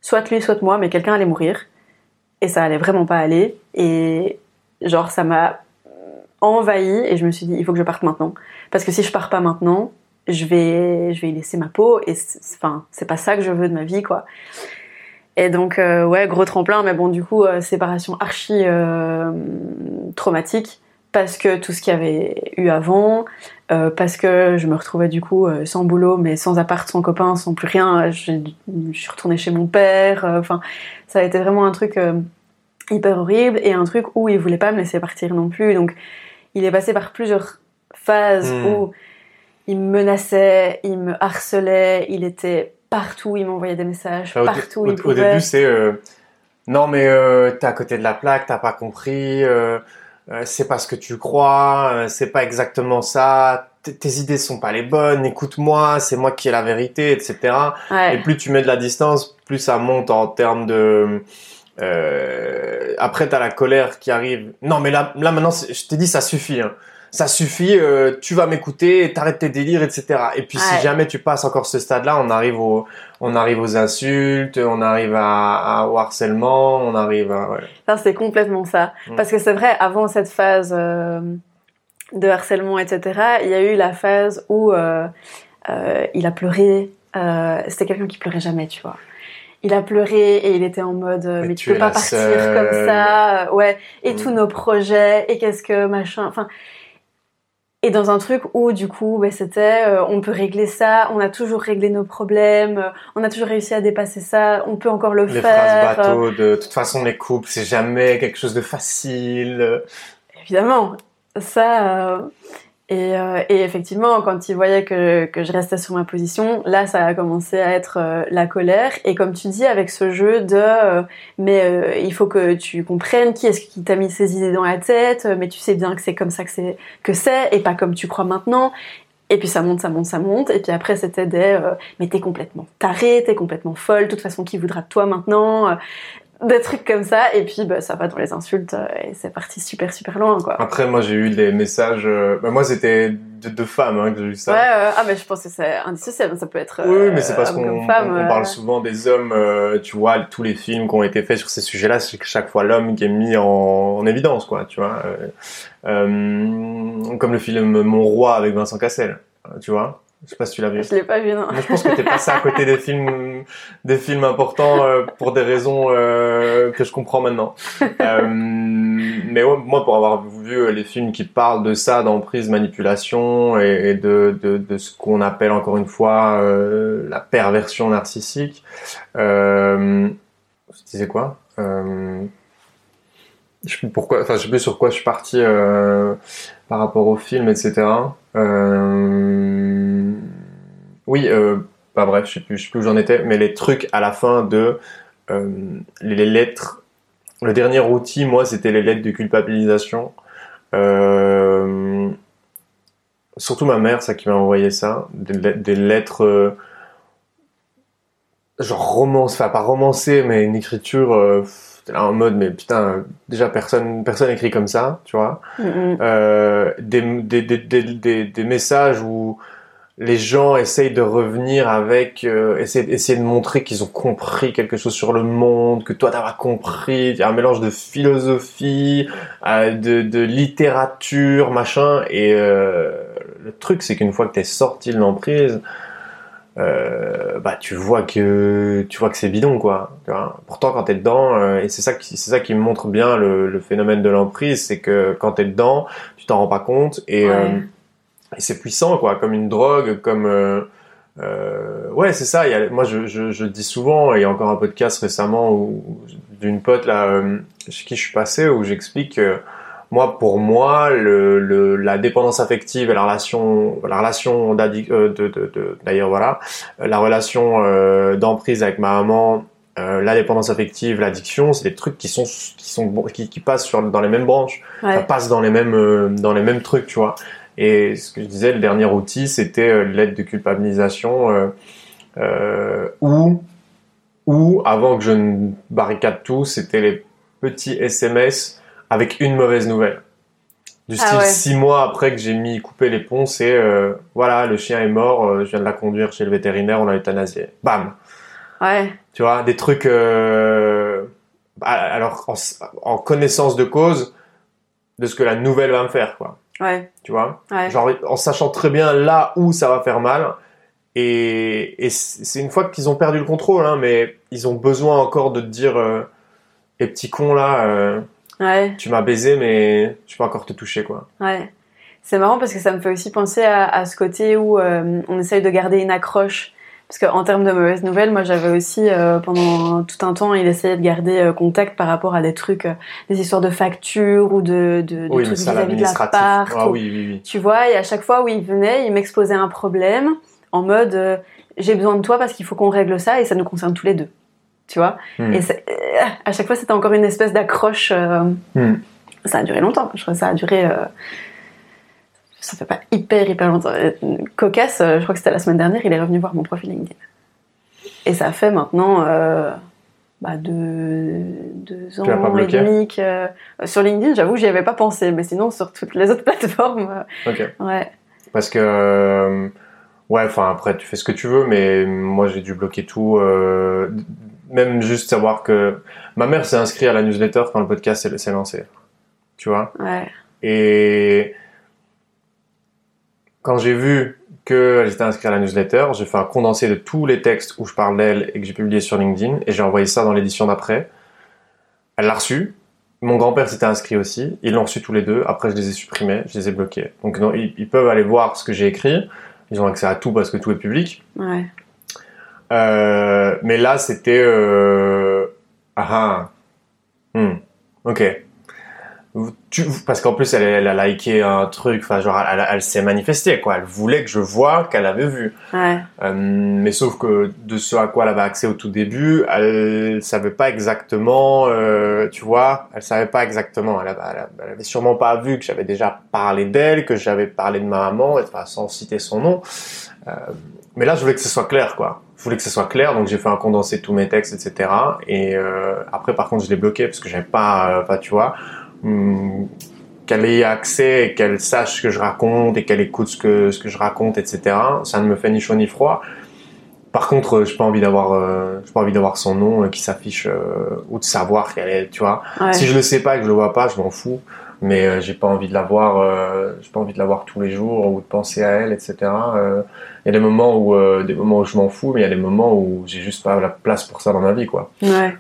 soit lui, soit moi, mais quelqu'un allait mourir et ça allait vraiment pas aller. Et genre ça m'a envahi et je me suis dit il faut que je parte maintenant. Parce que si je pars pas maintenant je vais je vais y laisser ma peau et enfin c'est pas ça que je veux de ma vie quoi. Et donc euh, ouais gros tremplin mais bon du coup euh, séparation archi euh, traumatique parce que tout ce qu'il y avait eu avant parce que je me retrouvais du coup sans boulot mais sans appart sans copain sans plus rien je, je suis retournée chez mon père enfin ça a été vraiment un truc euh, hyper horrible et un truc où il voulait pas me laisser partir non plus. Donc, il est passé par plusieurs phases hmm. où il me menaçait, il me harcelait, il était partout, il m'envoyait des messages, partout. Au, au début, c'est euh, non, mais euh, t'es à côté de la plaque, t'as pas compris, euh, c'est pas ce que tu crois, c'est pas exactement ça, tes idées sont pas les bonnes, écoute-moi, c'est moi qui ai la vérité, etc. Et plus tu mets de la distance, plus ça monte en termes de... Euh, après, t'as la colère qui arrive. Non, mais là, là maintenant, je t'ai dit, ça suffit. Hein. Ça suffit, euh, tu vas m'écouter, t'arrêtes tes délires, etc. Et puis, si jamais tu passes encore ce stade-là, on arrive au, on arrive aux insultes, on arrive à, au harcèlement, on arrive à. Ouais. C'est complètement ça. Mm. Parce que c'est vrai, avant cette phase euh, de harcèlement, etc., il y a eu la phase où euh, il a pleuré. C'était quelqu'un qui pleurait jamais, tu vois il a pleuré et il était en mode euh, mais, tu, peux pas partir comme ça ouais et tous mm. nos projets et qu'est-ce que machin enfin et dans un truc où du coup ben, c'était euh, on peut régler ça on a toujours réglé nos problèmes euh, on a toujours réussi à dépasser ça on peut encore le les faire. phrases bateau de toute façon les couples c'est jamais quelque chose de facile. Évidemment. Ça euh, et, effectivement, quand il voyait que, que, je restais sur ma position, là, ça a commencé à être euh, la colère. Et comme tu dis, avec ce jeu de euh, mais il faut que tu comprennes qui est-ce qui t'a mis ces idées dans la tête, mais tu sais bien que c'est comme ça que c'est que c'est et pas comme tu crois maintenant. Et puis ça monte, ça monte, ça monte. Et puis après, c'était des mais t'es complètement taré, t'es complètement folle. De toute façon, qui voudra de toi maintenant des trucs comme ça et puis bah, ça va dans les insultes euh, et c'est parti super super loin quoi. Après moi j'ai eu des messages euh, bah, moi c'était de, de, femmes hein, que j'ai eu ça. Ouais, ah mais je pense que c'est indissociable ça peut être Oui mais c'est parce euh, qu'on on, parle souvent des hommes tu vois tous les films qui ont été faits sur ces sujets-là c'est que chaque fois l'homme qui est mis en, en, évidence quoi tu vois comme le film Mon roi avec Vincent Cassel tu vois je sais pas si tu l'as vu. Je l'ai pas vu, non. je pense que t'es passé à côté des films, des films importants euh, pour des raisons euh, que je comprends maintenant. Euh, mais moi, pour avoir vu les films qui parlent de ça, d'emprise, manipulation et, de, de, de, ce qu'on appelle encore une fois la perversion narcissique. je disais quoi je sais plus pourquoi, enfin je sais plus sur quoi je suis parti par rapport au film, etc. Euh... Oui, euh, bah bref, je sais plus, sais plus où j'en étais, mais les trucs à la fin de euh, les lettres. Le dernier outil, moi, c'était les lettres de culpabilisation. Surtout ma mère, ça qui m'a envoyé ça, des, lettres genre romance, enfin pas romancées, mais une écriture là en mode mais putain déjà personne personne écrit comme ça tu vois. Euh, des, des, des, des, messages où les gens essayent de revenir avec euh, essayer, essayer de montrer qu'ils ont compris quelque chose sur le monde que toi t'as compris. Il y a un mélange de philosophie euh, de, de littérature machin. Et euh, le truc c'est qu'une fois que t'es sorti de l'emprise euh, bah tu vois que tu vois que c'est bidon quoi. Pourtant quand t'es dedans euh, et c'est ça qui c'est ça qui me montre bien le, phénomène de l'emprise, c'est que quand t'es dedans, tu t'en rends pas compte et, euh, et c'est puissant quoi, comme une drogue, comme ouais c'est ça. Y moi je, je, je, dis souvent, il y a encore un podcast récemment d'une pote là chez qui je suis passé où j'explique moi, pour moi, le, le, la dépendance affective et la relation, la relation euh, de, de, de, d'ailleurs voilà, la relation euh, d'emprise avec ma maman, euh, la dépendance affective, l'addiction, c'est des trucs qui sont qui sont qui, qui passent sur, dans les mêmes branches, ça passe dans les mêmes euh, dans les mêmes trucs, tu vois. Et ce que je disais, le dernier outil, c'était l'aide de culpabilisation, ou ou avant que je ne barricade tout, c'était les petits SMS avec une mauvaise nouvelle. Du ah style six mois après que j'ai mis couper les ponts, c'est euh, voilà, le chien est mort, euh, je viens de la conduire chez le vétérinaire, on l'a euthanasié. Bam. Ouais. Tu vois, des trucs. Euh, bah, alors en, connaissance de cause de ce que la nouvelle va me faire, quoi. Ouais. Tu vois? Genre en sachant très bien là où ça va faire mal. Et, et c'est une fois qu'ils ont perdu le contrôle, hein, mais ils ont besoin encore de te dire, les petits cons là Ouais. Tu m'as baisé, mais je peux encore te toucher, quoi. Ouais. C'est marrant parce que ça me fait aussi penser à, à ce côté où euh, on essaye de garder une accroche. Parce qu'en termes de mauvaises nouvelles, moi j'avais aussi euh, pendant tout un temps, il essayait de garder euh, contact par rapport à des trucs, des histoires de factures ou de, de, de trucs vis-à-vis de l'appart. Ah, oui, oui, oui. Tu vois, et à chaque fois où il venait, il m'exposait un problème en mode j'ai besoin de toi parce qu'il faut qu'on règle ça et ça nous concerne tous les deux tu vois. Hmm. Et euh, à chaque fois, c'était encore une espèce d'accroche. Euh, hmm. Ça a duré longtemps. Je crois que ça a duré. Euh, ça fait pas hyper, hyper longtemps. Cocasse, je crois que c'était la semaine dernière, il est revenu voir mon profil LinkedIn. Et ça fait maintenant bah, deux, deux ans et demi que. sur LinkedIn, j'avoue, j'y avais pas pensé, mais sinon, sur toutes les autres plateformes. ok. Ouais. Parce que. Ouais, enfin après tu fais ce que tu veux, mais moi j'ai dû bloquer tout même juste savoir que ma mère s'est inscrite à la newsletter quand le podcast s'est lancé. Tu vois? Ouais. Et quand j'ai vu qu'elle était inscrite à la newsletter, j'ai fait un condensé de tous les textes où je parle d'elle et que j'ai publié sur LinkedIn et j'ai envoyé ça dans l'édition d'après. Elle l'a reçu. Mon grand-père s'était inscrit aussi. Ils l'ont reçu tous les deux. Après, je les ai supprimés, je les ai bloqués. Donc, non, ils, ils peuvent aller voir ce que j'ai écrit. Ils ont accès à tout parce que tout est public. Ouais. Euh, mais là, c'était... Euh... Ah, ah. Hmm. Ok. Tu, parce qu'en plus, elle, elle, a liké un truc, enfin, genre, elle, elle s'est manifestée, quoi. Elle voulait que je voie qu'elle avait vu. Ouais. Euh, mais sauf que de ce à quoi elle avait accès au tout début, elle savait pas exactement, euh, tu vois, elle savait pas exactement. Elle avait, elle avait sûrement pas vu que j'avais déjà parlé d'elle, que j'avais parlé de ma maman, enfin, sans citer son nom. Euh, mais là, je voulais que ce soit clair, quoi je voulais que ce soit clair, donc j'ai fait un condensé de tous mes textes, etc. Et euh, après, par contre, je l'ai bloqué parce que j'avais pas, euh, tu vois, hum, qu'elle ait accès et qu'elle sache ce que je raconte et qu'elle écoute ce que ce que je raconte, etc. Ça ne me fait ni chaud ni froid. Par contre, euh, j'ai pas envie d'avoir, euh, j'ai pas envie d'avoir son nom euh, qui s'affiche ou de savoir qu'elle est, tu vois. Si je le sais pas et que je le vois pas, je m'en fous. Mais j'ai pas envie de l'avoir, j'ai pas envie de l'avoir tous les jours ou de penser à elle, etc. Il y a des moments où, des moments où je m'en fous, mais il y a des moments où j'ai juste pas la place pour ça dans ma vie, quoi. Ouais,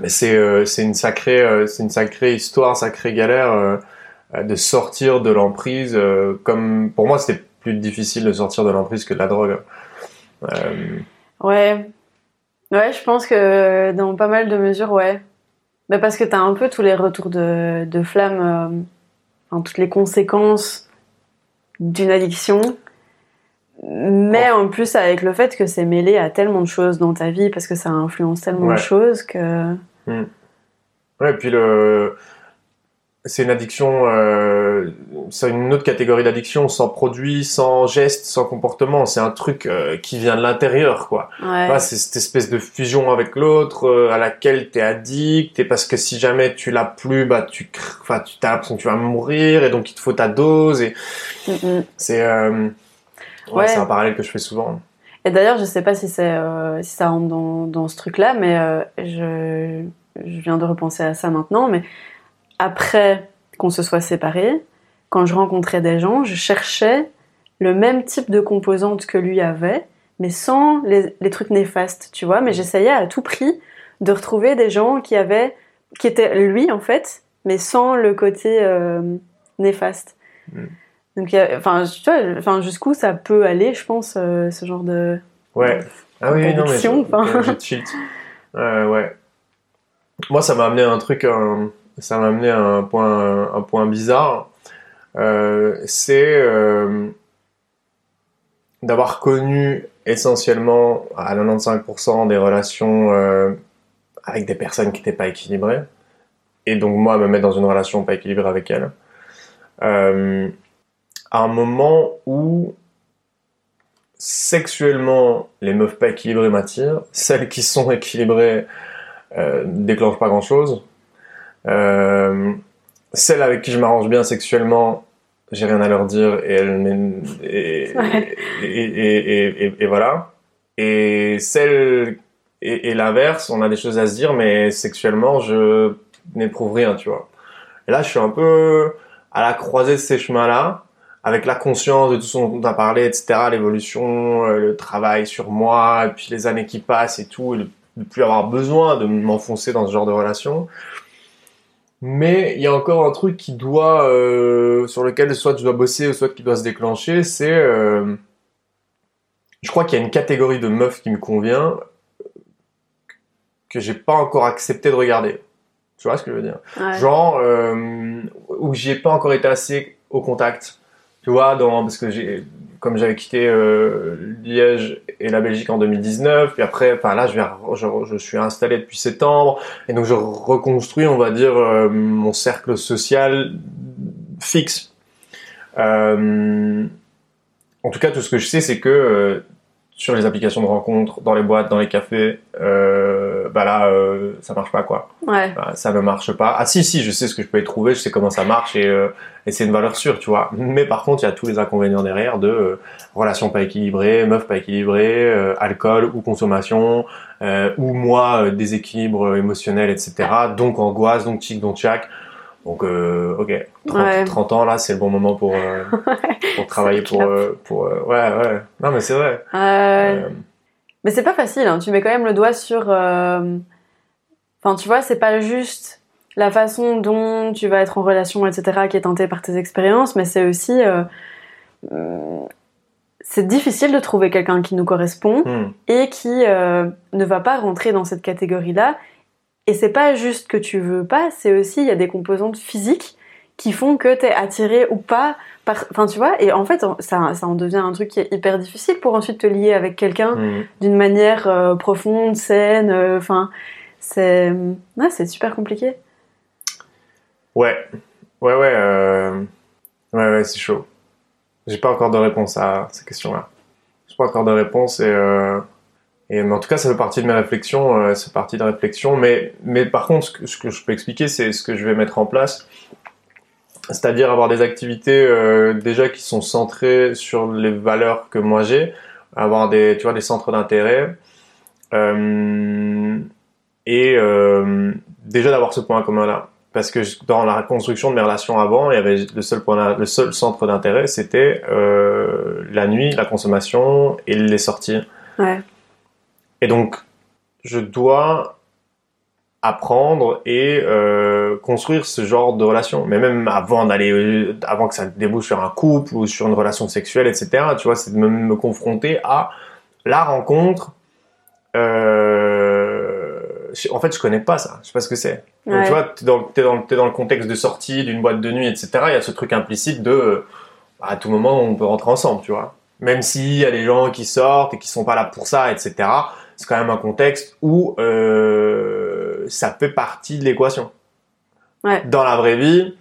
mais c'est, c'est une sacrée, c'est une sacrée histoire, sacrée galère de sortir de l'emprise. comme pour moi, c'était plus difficile de sortir de l'emprise que de la drogue. Euh, ouais. Ouais, je pense que dans pas mal de mesures, ouais. mais parce que tu as un peu tous les retours de, de flamme, euh, toutes les conséquences d'une addiction. Mais en plus, avec le fait que c'est mêlé à tellement de choses dans ta vie, parce que ça influence tellement de choses que. Hmm. Ouais, et puis le c'est une addiction, euh, c'est une autre catégorie d'addiction, sans produit, sans geste, sans comportement. C'est un truc euh, qui vient de l'intérieur, quoi. Ouais. c'est cette espèce de fusion avec l'autre euh, à laquelle t'es addict, et parce que si jamais tu l'as plus, bah tu, enfin tu t'as l'impression que tu vas mourir, et donc il te faut ta dose. Et c'est, euh, ouais, c'est un parallèle que je fais souvent. Et d'ailleurs, je sais pas si c'est, si ça rentre dans, dans ce truc-là, mais je, je viens de repenser à ça maintenant, mais après qu'on se soit séparés, quand je rencontrais des gens, je cherchais le même type de composantes que lui avait, mais sans les, trucs néfastes, tu vois. Mais j'essayais à tout prix de retrouver des gens qui avaient, qui étaient lui en fait, mais sans le côté euh, néfaste. Mm. Donc, enfin, tu vois, enfin, jusqu'où ça peut aller, je pense, euh, ce genre de. Ouais. Ah oui, non, mais je, euh, ouais. Moi, ça m'a amené à un truc, ça m'a amené à un point, un point bizarre. c'est d'avoir connu essentiellement à 95% des relations euh, avec des personnes qui n'étaient pas équilibrées. Et donc moi, me mettre dans une relation pas équilibrée avec elles. À un moment où sexuellement, les meufs pas équilibrées m'attirent. Celles qui sont équilibrées euh, déclenchent pas grand-chose. Euh, celles avec qui je m'arrange bien sexuellement j'ai rien à leur dire et elle et, et, et, voilà et celle et, l'inverse on a des choses à se dire mais sexuellement je n'éprouve rien tu vois et là je suis un peu à la croisée de ces chemins là avec la conscience de tout ce dont on a parlé etc l'évolution euh, le travail sur moi et puis les années qui passent et tout et de ne plus avoir besoin de m'enfoncer dans ce genre de relation mais il y a encore un truc qui doit, euh, sur lequel soit tu dois bosser, soit qui doit se déclencher, c'est, euh, je crois qu'il y a une catégorie de meufs qui me convient que j'ai pas encore accepté de regarder. Tu vois ce que je veux dire? Genre euh, où j'ai pas encore été assez au contact. Tu parce que j'ai comme j'avais quitté euh, Liège et la Belgique en 2019, puis après, enfin là, je, suis installé depuis septembre, et donc je reconstruis, on va dire, euh, mon cercle social fixe. Euh, en tout cas, tout ce que je sais, c'est que sur les applications de rencontres, dans les boîtes, dans les cafés, euh, bah là, euh, ça marche pas quoi. Ouais. Bah, ça ne marche pas. Ah si si, je sais ce que je peux y trouver, je sais comment ça marche et, euh, et c'est une valeur sûre, tu vois. Mais par contre, il y a tous les inconvénients derrière de euh, relations pas équilibrées, meufs pas équilibrées, euh, alcool ou consommation, ou moi déséquilibre émotionnel, etc. Donc angoisse, donc tic, donc tchac. Donc, euh, ok, 30, ans là, c'est le bon moment pour, euh, pour travailler pour, euh, pour, ouais, ouais. Non, mais c'est vrai. Mais c'est pas facile. Hein. Tu mets quand même le doigt sur. Enfin, tu vois, c'est pas juste la façon dont tu vas être en relation, etc., qui est teintée par tes expériences, mais c'est aussi. c'est difficile de trouver quelqu'un qui nous correspond hmm. et qui ne va pas rentrer dans cette catégorie-là et c'est pas juste que tu veux pas, c'est aussi, il y a des composantes physiques qui font que t'es attiré ou pas par, enfin tu vois, et en fait ça, ça en devient un truc qui est hyper difficile pour ensuite te lier avec quelqu'un mmh. d'une manière euh, profonde, saine, euh, enfin c'est, ouais, c'est super compliqué. Ouais, ouais, ouais, euh... ouais, ouais, c'est chaud. J'ai pas encore de réponse à ces questions-là. J'ai pas encore de réponse et euh... Et en tout cas, ça fait partie de mes réflexions, euh, c'est partie de réflexion. Mais, mais par contre, ce que, je peux expliquer, c'est ce que je vais mettre en place. C'est-à-dire avoir des activités euh, déjà qui sont centrées sur les valeurs que moi j'ai, avoir des, tu vois, des centres d'intérêt. Euh, et euh, déjà d'avoir ce point commun là. Parce que dans la construction de mes relations avant, il y avait le seul point, le seul centre d'intérêt, c'était euh, la nuit, la consommation et les sorties. Ouais. Et donc, je dois apprendre et euh, construire ce genre de relation. Mais même avant d'aller, euh, avant que ça débouche sur un couple ou sur une relation sexuelle, etc. Tu vois, c'est de me, confronter à la rencontre. Euh, en fait, je connais pas ça. Je sais pas ce que c'est. tu vois, t'es dans, es dans, es dans le contexte de sortie d'une boîte de nuit, etc. Il y a ce truc implicite de, à tout moment, on peut rentrer ensemble, tu vois. Même s'il y a des gens qui sortent et qui sont pas là pour ça, etc c'est quand même un contexte où euh, ça fait partie de l'équation. Ouais. Dans la vraie vie,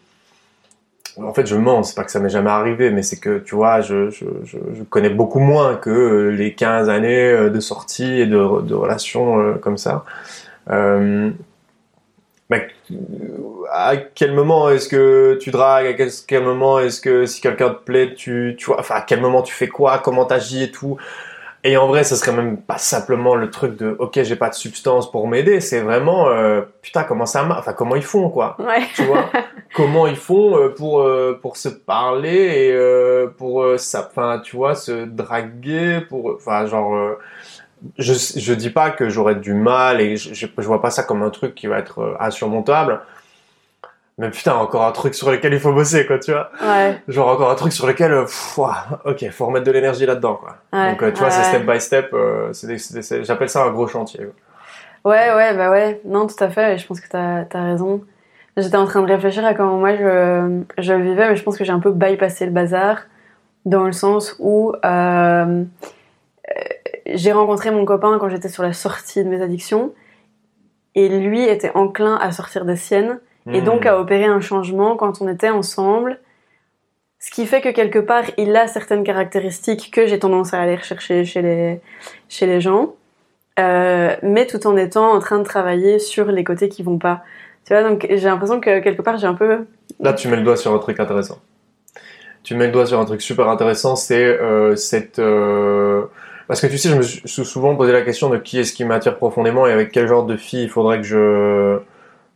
en fait, je mens, c'est pas que ça m'est jamais arrivé, mais c'est que, tu vois, je, je, je, connais beaucoup moins que les 15 années euh, de sortie et de, de relations euh, comme ça. Euh, à quel moment est-ce que tu dragues? À quel, quel moment est-ce que si quelqu'un te plaît, tu, tu vois, enfin, à quel moment tu fais quoi? Comment t'agis et tout? Et en vrai, ce serait même pas simplement le truc de OK, j'ai pas de substance pour m'aider, c'est vraiment euh, putain comment ça marche, enfin comment ils font quoi. Ouais. Tu vois Comment ils font euh, pour euh, pour se parler et euh, pour ça enfin tu vois se draguer pour enfin genre je je dis pas que j'aurais du mal et je, je, je vois pas ça comme un truc qui va être insurmontable mais putain, encore un truc sur lequel il faut bosser, quoi, tu vois. Ouais. Genre encore un truc sur lequel, euh, pff, ok, faut remettre de l'énergie là-dedans, quoi. Donc, euh, tu vois, c'est step by step. Euh, J'appelle ça un gros chantier. Quoi. Ouais, ouais, bah ouais. Non, tout à fait. Je pense que t'as as raison. J'étais en train de réfléchir à comment moi je, je vivais, mais je pense que j'ai un peu bypassé le bazar dans le sens où euh, j'ai rencontré mon copain quand j'étais sur la sortie de mes addictions et lui était enclin à sortir des siennes et donc à hmm. opérer un changement quand on était ensemble. Ce qui fait que quelque part, il a certaines caractéristiques que j'ai tendance à aller rechercher chez les, chez les gens, euh, mais tout en étant en train de travailler sur les côtés qui vont pas. Tu vois, donc j'ai l'impression que quelque part, j'ai un peu... Là, tu mets le doigt sur un truc intéressant. Tu mets le doigt sur un truc super intéressant, c'est euh, cette... Euh... Parce que tu sais, je me suis souvent posé la question de qui est-ce qui m'attire profondément et avec quel genre de fille il faudrait que je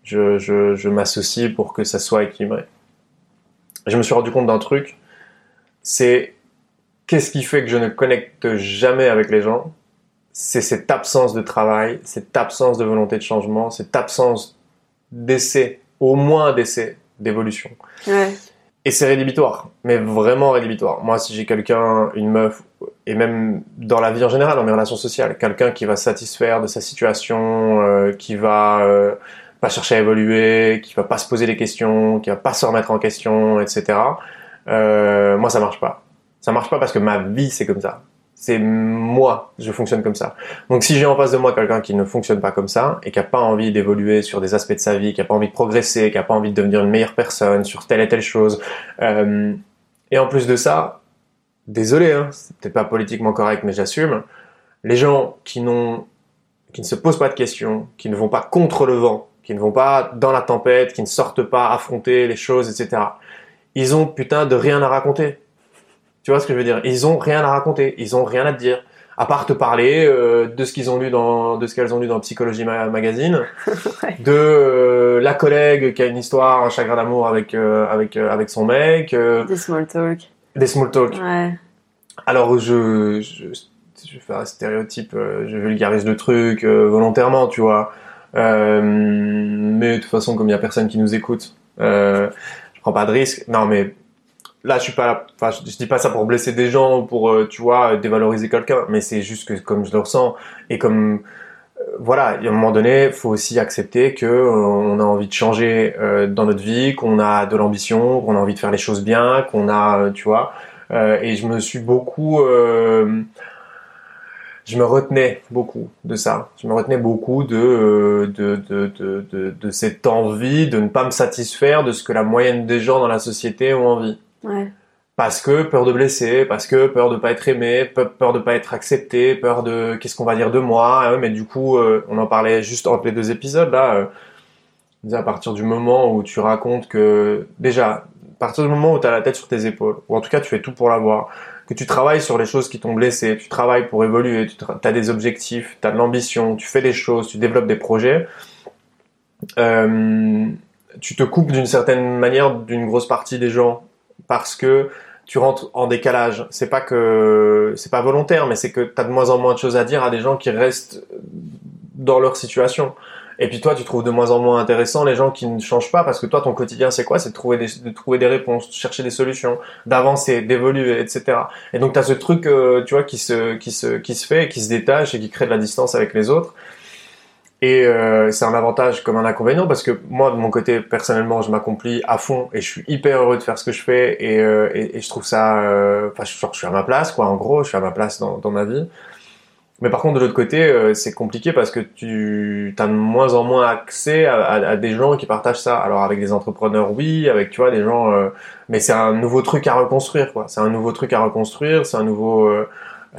je, je, je m'associe pour que ça soit équilibré. Je me suis rendu compte d'un truc, c'est qu'est-ce qui fait que je ne connecte jamais avec les gens? C'est cette absence de travail, cette absence de volonté de changement, cette absence d'essai, au moins d'essai, d'évolution. Ouais. Et c'est rédhibitoire, mais vraiment rédhibitoire. Moi, si j'ai quelqu'un, une meuf, et même dans la vie en général, dans mes relations sociales, quelqu'un qui va satisfaire de sa situation, euh, qui va euh, pas chercher à évoluer, qui va pas se poser des questions, qui va pas se remettre en question, etc. Euh, moi, ça marche pas. Ça marche pas parce que ma vie, c'est comme ça. C'est moi, je fonctionne comme ça. Donc si j'ai en face de moi quelqu'un qui ne fonctionne pas comme ça et qui a pas envie d'évoluer sur des aspects de sa vie, qui a pas envie de progresser, qui a pas envie de devenir une meilleure personne sur telle et telle chose, euh, et en plus de ça, désolé, hein, c'est peut-être pas politiquement correct, mais j'assume, les gens qui n'ont, qui ne se posent pas de questions, qui ne vont pas contre le vent, qui ne vont pas dans la tempête, qui ne sortent pas affronter les choses, etc. Ils ont putain de rien à raconter. Tu vois ce que je veux dire? Ils ont rien à raconter, ils ont rien à te dire, à part te parler euh, de ce qu'ils ont lu dans, de ce qu'elles ont lu dans Psychologie Magazine, de euh, la collègue qui a une histoire, un chagrin d'amour avec euh, avec avec son mec. des small talk. Des small talk. Ouais. Alors je, je je vais faire un stéréotype, je vulgarise le truc volontairement, tu vois. Euh, mais de toute façon, comme il y a personne qui nous écoute, euh, je prends pas de risque. Non, mais là, je suis pas, enfin, je, dis pas ça pour blesser des gens ou pour, euh, tu vois, dévaloriser quelqu'un, mais c'est juste que comme je le ressens et comme euh, voilà, à un moment donné, faut aussi accepter que on a envie de changer dans notre vie, qu'on a de l'ambition, qu'on a envie de faire les choses bien, qu'on a, tu vois. et je me suis beaucoup je me retenais beaucoup de ça. Je me retenais beaucoup de, euh, de, de, de, de, cette envie de ne pas me satisfaire de ce que la moyenne des gens dans la société ont envie. Ouais. Parce que peur de blesser, parce que peur de pas être aimé, peur de pas être accepté, peur de qu'est-ce qu'on va dire de moi. Ah mais du coup, euh, on en parlait juste entre les deux épisodes là. Euh, à partir du moment où tu racontes que déjà, à partir du moment où tu as la tête sur tes épaules, ou en tout cas tu fais tout pour l'avoir, tu travailles sur les choses qui t'ont blessé, tu travailles pour évoluer, tu as des objectifs, tu as de l'ambition, tu fais des choses, tu développes des projets, euh, tu te coupes d'une certaine manière d'une grosse partie des gens parce que tu rentres en décalage. C'est pas que c'est pas volontaire, mais c'est que tu as de moins en moins de choses à dire à des gens qui restent dans leur situation. Et puis toi, tu trouves de moins en moins intéressant les gens qui ne changent pas parce que toi, ton quotidien, c'est quoi? C'est de trouver des, de trouver des réponses, de chercher des solutions, d'avancer, d'évoluer, etc. Et donc, tu as ce truc, euh, tu vois, qui se, qui, se, qui se fait, qui se détache et qui crée de la distance avec les autres. Et euh, c'est un avantage comme un inconvénient parce que moi, de mon côté, personnellement, je m'accomplis à fond et je suis hyper heureux de faire ce que je fais et, euh, et, je trouve ça... Enfin, je, je suis à ma place, quoi, en gros, je suis à ma place dans, dans ma vie. Mais par contre, de l'autre côté, euh, c'est compliqué parce que tu as de moins en moins accès à, à, des gens qui partagent ça. Alors avec des entrepreneurs, oui, avec tu vois des gens, euh, mais c'est un nouveau truc à reconstruire, quoi. C'est un nouveau truc à reconstruire, c'est un nouveau, euh,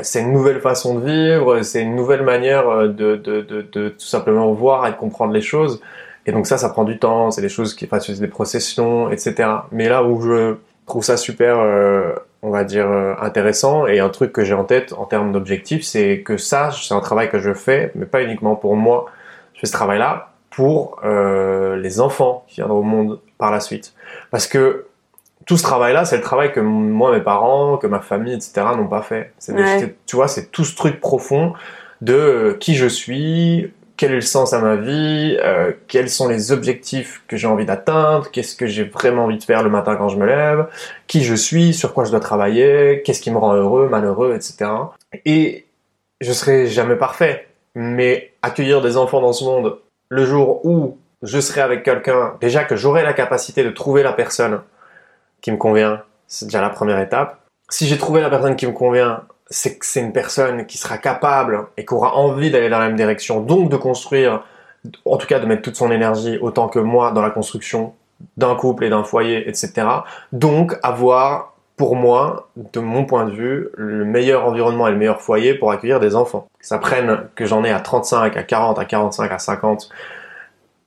c'est une nouvelle façon de vivre, c'est une nouvelle manière de, de, de, de, tout simplement voir et de comprendre les choses. Et donc ça, ça prend du temps. C'est des choses qui, enfin, des processions, etc. Mais là où je trouve ça super on va dire, euh, intéressant et un truc que j'ai en tête en termes d'objectifs, c'est que ça, c'est un travail que je fais, mais pas uniquement pour moi. Je fais ce travail-là pour euh, les enfants qui viendront au monde par la suite. Parce que tout ce travail-là, c'est le travail que moi, mes parents, que ma famille, etc., n'ont pas fait. Tu vois, c'est tout ce truc profond de euh, qui je suis, quel est le sens à ma vie, euh, quels sont les objectifs que j'ai envie d'atteindre, qu'est-ce que j'ai vraiment envie de faire le matin quand je me lève, qui je suis, sur quoi je dois travailler, qu'est-ce qui me rend heureux, malheureux, etc. Et je serai jamais parfait, mais accueillir des enfants dans ce monde le jour où je serai avec quelqu'un, déjà que j'aurai la capacité de trouver la personne qui me convient, c'est déjà la première étape. Si j'ai trouvé la personne qui me convient, c'est que c'est une personne qui sera capable et qui aura envie d'aller dans la même direction, donc de construire, en tout cas de mettre toute son énergie autant que moi dans la construction d'un couple et d'un foyer, etc. Donc avoir, pour moi, de mon point de vue, le meilleur environnement et le meilleur foyer pour accueillir des enfants. Que ça prenne que j'en ai à 35, à 40, à 45, à 50,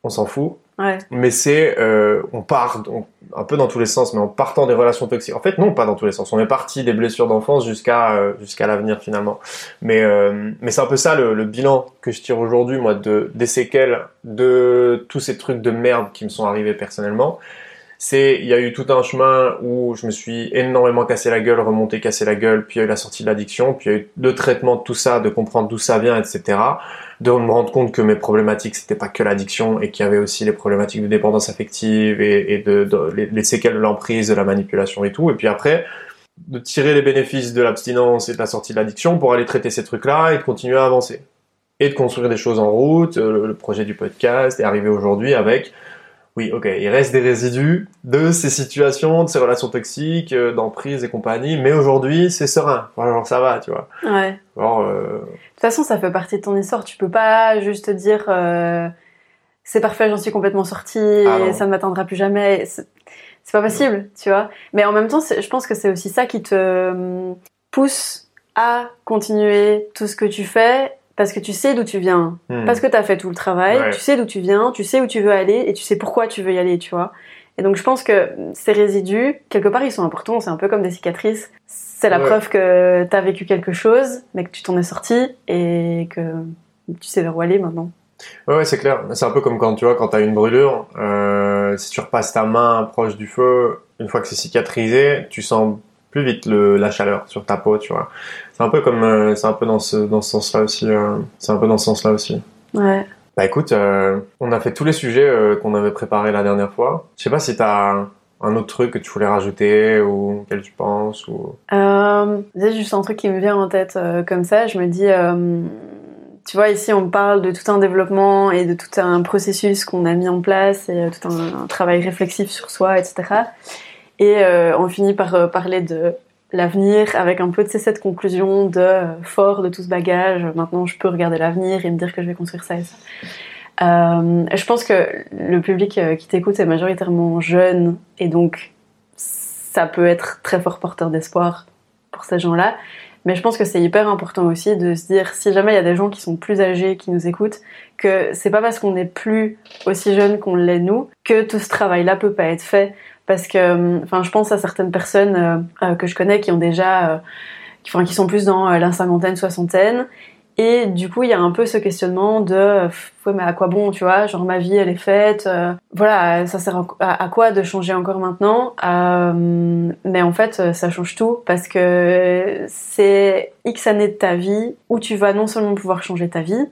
on s'en fout. Mais c'est, euh, on part un peu dans tous les sens, mais en partant des relations toxiques. En fait, non, pas dans tous les sens. On est parti des blessures d'enfance jusqu'à euh, jusqu'à l'avenir finalement. Mais euh, mais c'est un peu ça le, le, bilan que je tire aujourd'hui, moi, de des séquelles de tous ces trucs de merde qui me sont arrivés personnellement. C'est, il y a eu tout un chemin où je me suis énormément cassé la gueule, remonté, cassé la gueule, puis il y a eu la sortie de l'addiction, puis il y a eu le traitement de tout ça, de comprendre d'où ça vient, etc de me rendre compte que mes problématiques c'était pas que l'addiction et qu'il y avait aussi les problématiques de dépendance affective et, de, les, séquelles de l'emprise, de la manipulation et tout. Et puis après, de tirer les bénéfices de l'abstinence et de la sortie de l'addiction pour aller traiter ces trucs-là et de continuer à avancer. Et de construire des choses en route, euh, le projet du podcast est arrivé aujourd'hui avec oui, ok, il reste des résidus de ces situations, de ces relations toxiques, euh, d'emprise et compagnie, mais aujourd'hui, c'est serein. genre, ça va, tu vois. Ouais. Euh, de toute façon, ça fait partie de ton histoire. Tu peux pas juste dire euh, c'est parfait, j'en suis complètement sortie ah et ça ne m'atteindra plus jamais. C'est pas possible, tu vois. Mais en même temps, je pense que c'est aussi ça qui te pousse à continuer tout ce que tu fais parce que tu sais d'où tu viens, hmm. parce que tu as fait tout le travail, tu sais d'où tu viens, tu sais où tu veux aller et tu sais pourquoi tu veux y aller, tu vois. Et donc je pense que ces résidus, quelque part, ils sont importants, c'est un peu comme des cicatrices. C'est la preuve que tu as vécu quelque chose, mais que tu t'en es sorti et que tu sais vers où aller maintenant. Ouais, ouais c'est clair. C'est un peu comme quand tu vois, quand tu as une brûlure, euh, si tu repasses ta main proche du feu, une fois que c'est cicatrisé, tu sens plus vite le, la chaleur sur ta peau, tu vois. C'est un peu comme, euh, c'est un peu dans ce, dans ce sens-là aussi. Euh, c'est un peu dans ce sens-là aussi. Ouais. Bah écoute, euh, on a fait tous les sujets qu'on avait préparés la dernière fois. Je sais pas si t'as un autre truc que tu voulais rajouter ou auquel tu penses ou. Euh, juste un truc qui me vient en tête comme ça. Je me dis, tu vois, ici on parle de tout un développement et de tout un processus qu'on a mis en place et tout un, un, travail réflexif sur soi, etc. Et on finit par parler de l'avenir avec un peu de cette conclusion de euh, fort de tout ce bagage, maintenant je peux regarder l'avenir et me dire que je vais construire ça et ça. Euh, je pense que le public euh, qui t'écoute est majoritairement jeune et donc ça peut être très fort porteur d'espoir pour ces gens-là. Mais je pense que c'est hyper important aussi de se dire, si jamais il y a des gens qui sont plus âgés, qui nous écoutent, que c'est pas parce qu'on n'est plus aussi jeune qu'on l'est nous, que tout ce travail-là peut pas être fait parce que euh, enfin je pense à certaines personnes euh, euh, que je connais qui ont déjà qui, enfin, qui sont plus dans la cinquantaine soixantaine. Et du coup il y a un peu ce questionnement de ouais mais à quoi bon tu vois? Genre ma vie elle est faite voilà ça sert à, quoi de changer encore maintenant? Mais en fait ça change tout parce que c'est x années de ta vie où tu vas non seulement pouvoir changer ta vie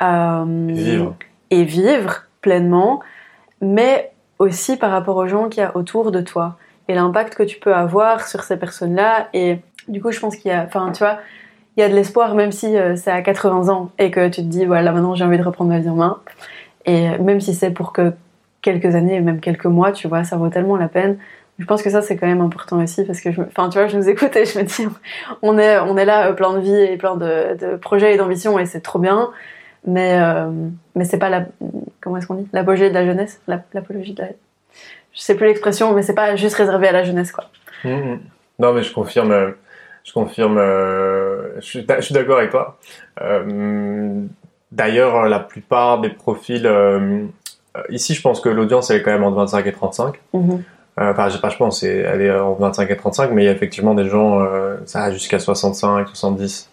vivre. et vivre pleinement mais aussi par rapport aux gens qu'il y a autour de toi et l'impact que tu peux avoir sur ces personnes-là. Et du coup, je pense qu'il y a, enfin, tu vois, il y a de l'espoir même si euh, c'est à 80 ans et que tu te dis, voilà, maintenant j'ai envie de reprendre ma vie en main. Et même si c'est pour que quelques années, même quelques mois, tu vois, ça vaut tellement la peine. Je pense que ça c'est quand même important aussi parce que, je, enfin, tu vois, je nous écoute et je me dis, on est, on est là, euh, plein de vie et plein de, de projets et d'ambitions et c'est trop bien mais euh, mais c'est pas la comment est-ce qu'on dit? L'apogée de la jeunesse? L'apologie de la je sais plus l'expression mais c'est pas juste réservé à la jeunesse quoi. Mmh, non mais je confirme euh, je confirme euh, je suis, d'accord avec toi. Euh, d'ailleurs la plupart des profils ici je pense que l'audience elle est quand même entre 25 et 35 mmh. Enfin, je sais pas, je pense, elle est en 25 et 35, mais il y a effectivement des gens, ça jusqu'à 65, 70.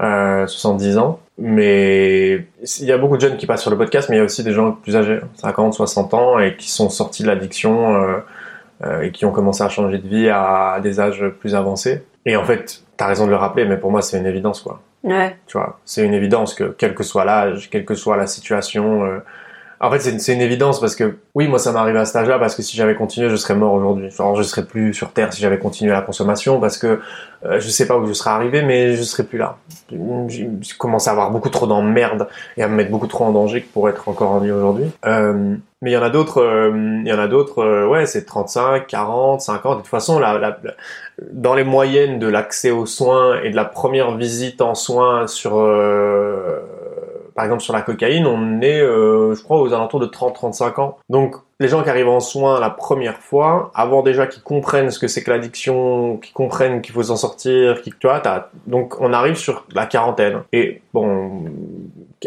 70 ans. Mais il y a beaucoup de jeunes qui passent sur le podcast, mais il y a aussi des gens plus âgés, 50, 60 ans, et qui sont sortis de l'addiction euh, euh, et qui ont commencé à changer de vie à, des âges plus avancés. Et en fait, tu as raison de le rappeler, mais pour moi, c'est une évidence, quoi. Ouais. Tu vois, c'est une évidence que quel que soit l'âge, quelle que soit la situation, euh, en fait, c'est une, évidence parce que oui, moi, ça m'est arrivé à cet âge-là parce que si j'avais continué, je serais mort aujourd'hui. Genre, je serais plus sur Terre si j'avais continué la consommation parce que euh, je sais pas où je serais arrivé, mais je serais plus là. J'ai commencé à avoir beaucoup trop d'emmerdes et à me mettre beaucoup trop en danger pour être encore en vie aujourd'hui. Euh, mais il y en a d'autres, euh, il y en a d'autres, euh, ouais, c'est 35, 40, 50. De toute façon, la, la, dans les moyennes de l'accès aux soins et de la première visite en soins sur par exemple sur la cocaïne, on est, euh, je crois, aux alentours de 30-35 ans. Donc les gens qui arrivent en soins la première fois, avant déjà qu'ils comprennent ce que c'est que l'addiction, qu'ils comprennent qu'il faut s'en sortir, qu'ils, tu vois, donc on arrive sur la quarantaine. Et bon,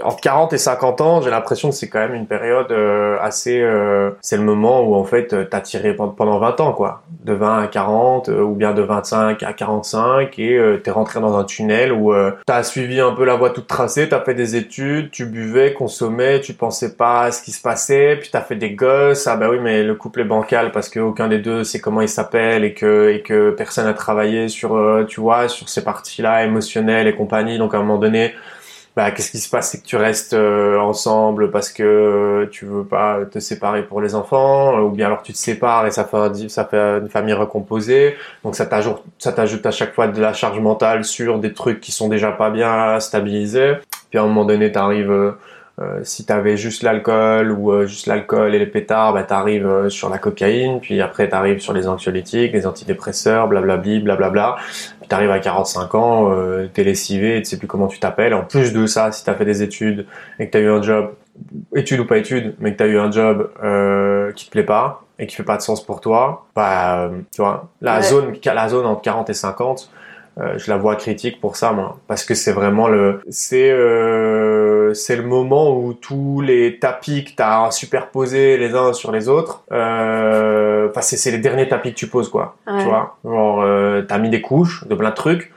entre 40 et 50 ans, j'ai l'impression que c'est quand même une période euh, assez... Euh, c'est le moment où en fait t'as tiré pendant 20 ans quoi. De 20 à 40 euh, ou bien de 25 à 45 et t'es rentré dans un tunnel où t'as suivi un peu la voie toute tracée, t'as fait des études, tu buvais, consommais, tu pensais pas à ce qui se passait, puis t'as fait des gosses, ah bah oui mais le couple est bancal parce que aucun des deux sait comment il s'appelle et que, personne n'a travaillé sur, tu vois, sur ces parties-là émotionnelles et compagnie, donc à un moment donné bah, qu'est-ce qui se passe? C'est que tu restes euh, ensemble parce que euh, tu veux pas te séparer pour les enfants, ou bien alors tu te sépares et ça fait, ça fait une famille recomposée. Donc ça t'ajoute, ça t'ajoute à chaque fois de la charge mentale sur des trucs qui sont déjà pas bien stabilisés. Puis à un moment donné, t'arrives euh, euh, si t'avais juste l'alcool ou euh, juste l'alcool et les pétards, bah t'arrives euh, sur la cocaïne, puis après t'arrives sur les anxiolytiques, les antidépresseurs, blablabli, blablabla. Puis t'arrives à 45 ans, euh, t'es lessivé, tu sais plus comment tu t'appelles. En plus de ça, si t'as fait des études et que t'as eu un job, études ou pas études, mais que t'as eu un job qui te plaît pas et qui fait pas de sens pour toi, bah tu vois, la zone, la zone entre 40 et 50 euh, je la vois critique pour ça, moi, parce que c'est vraiment le, c'est euh, c'est le moment où tous les tapis que t'as superposés les uns sur les autres, euh, enfin c'est les derniers tapis que tu poses quoi, tu vois, genre euh, t'as mis des couches de plein de trucs,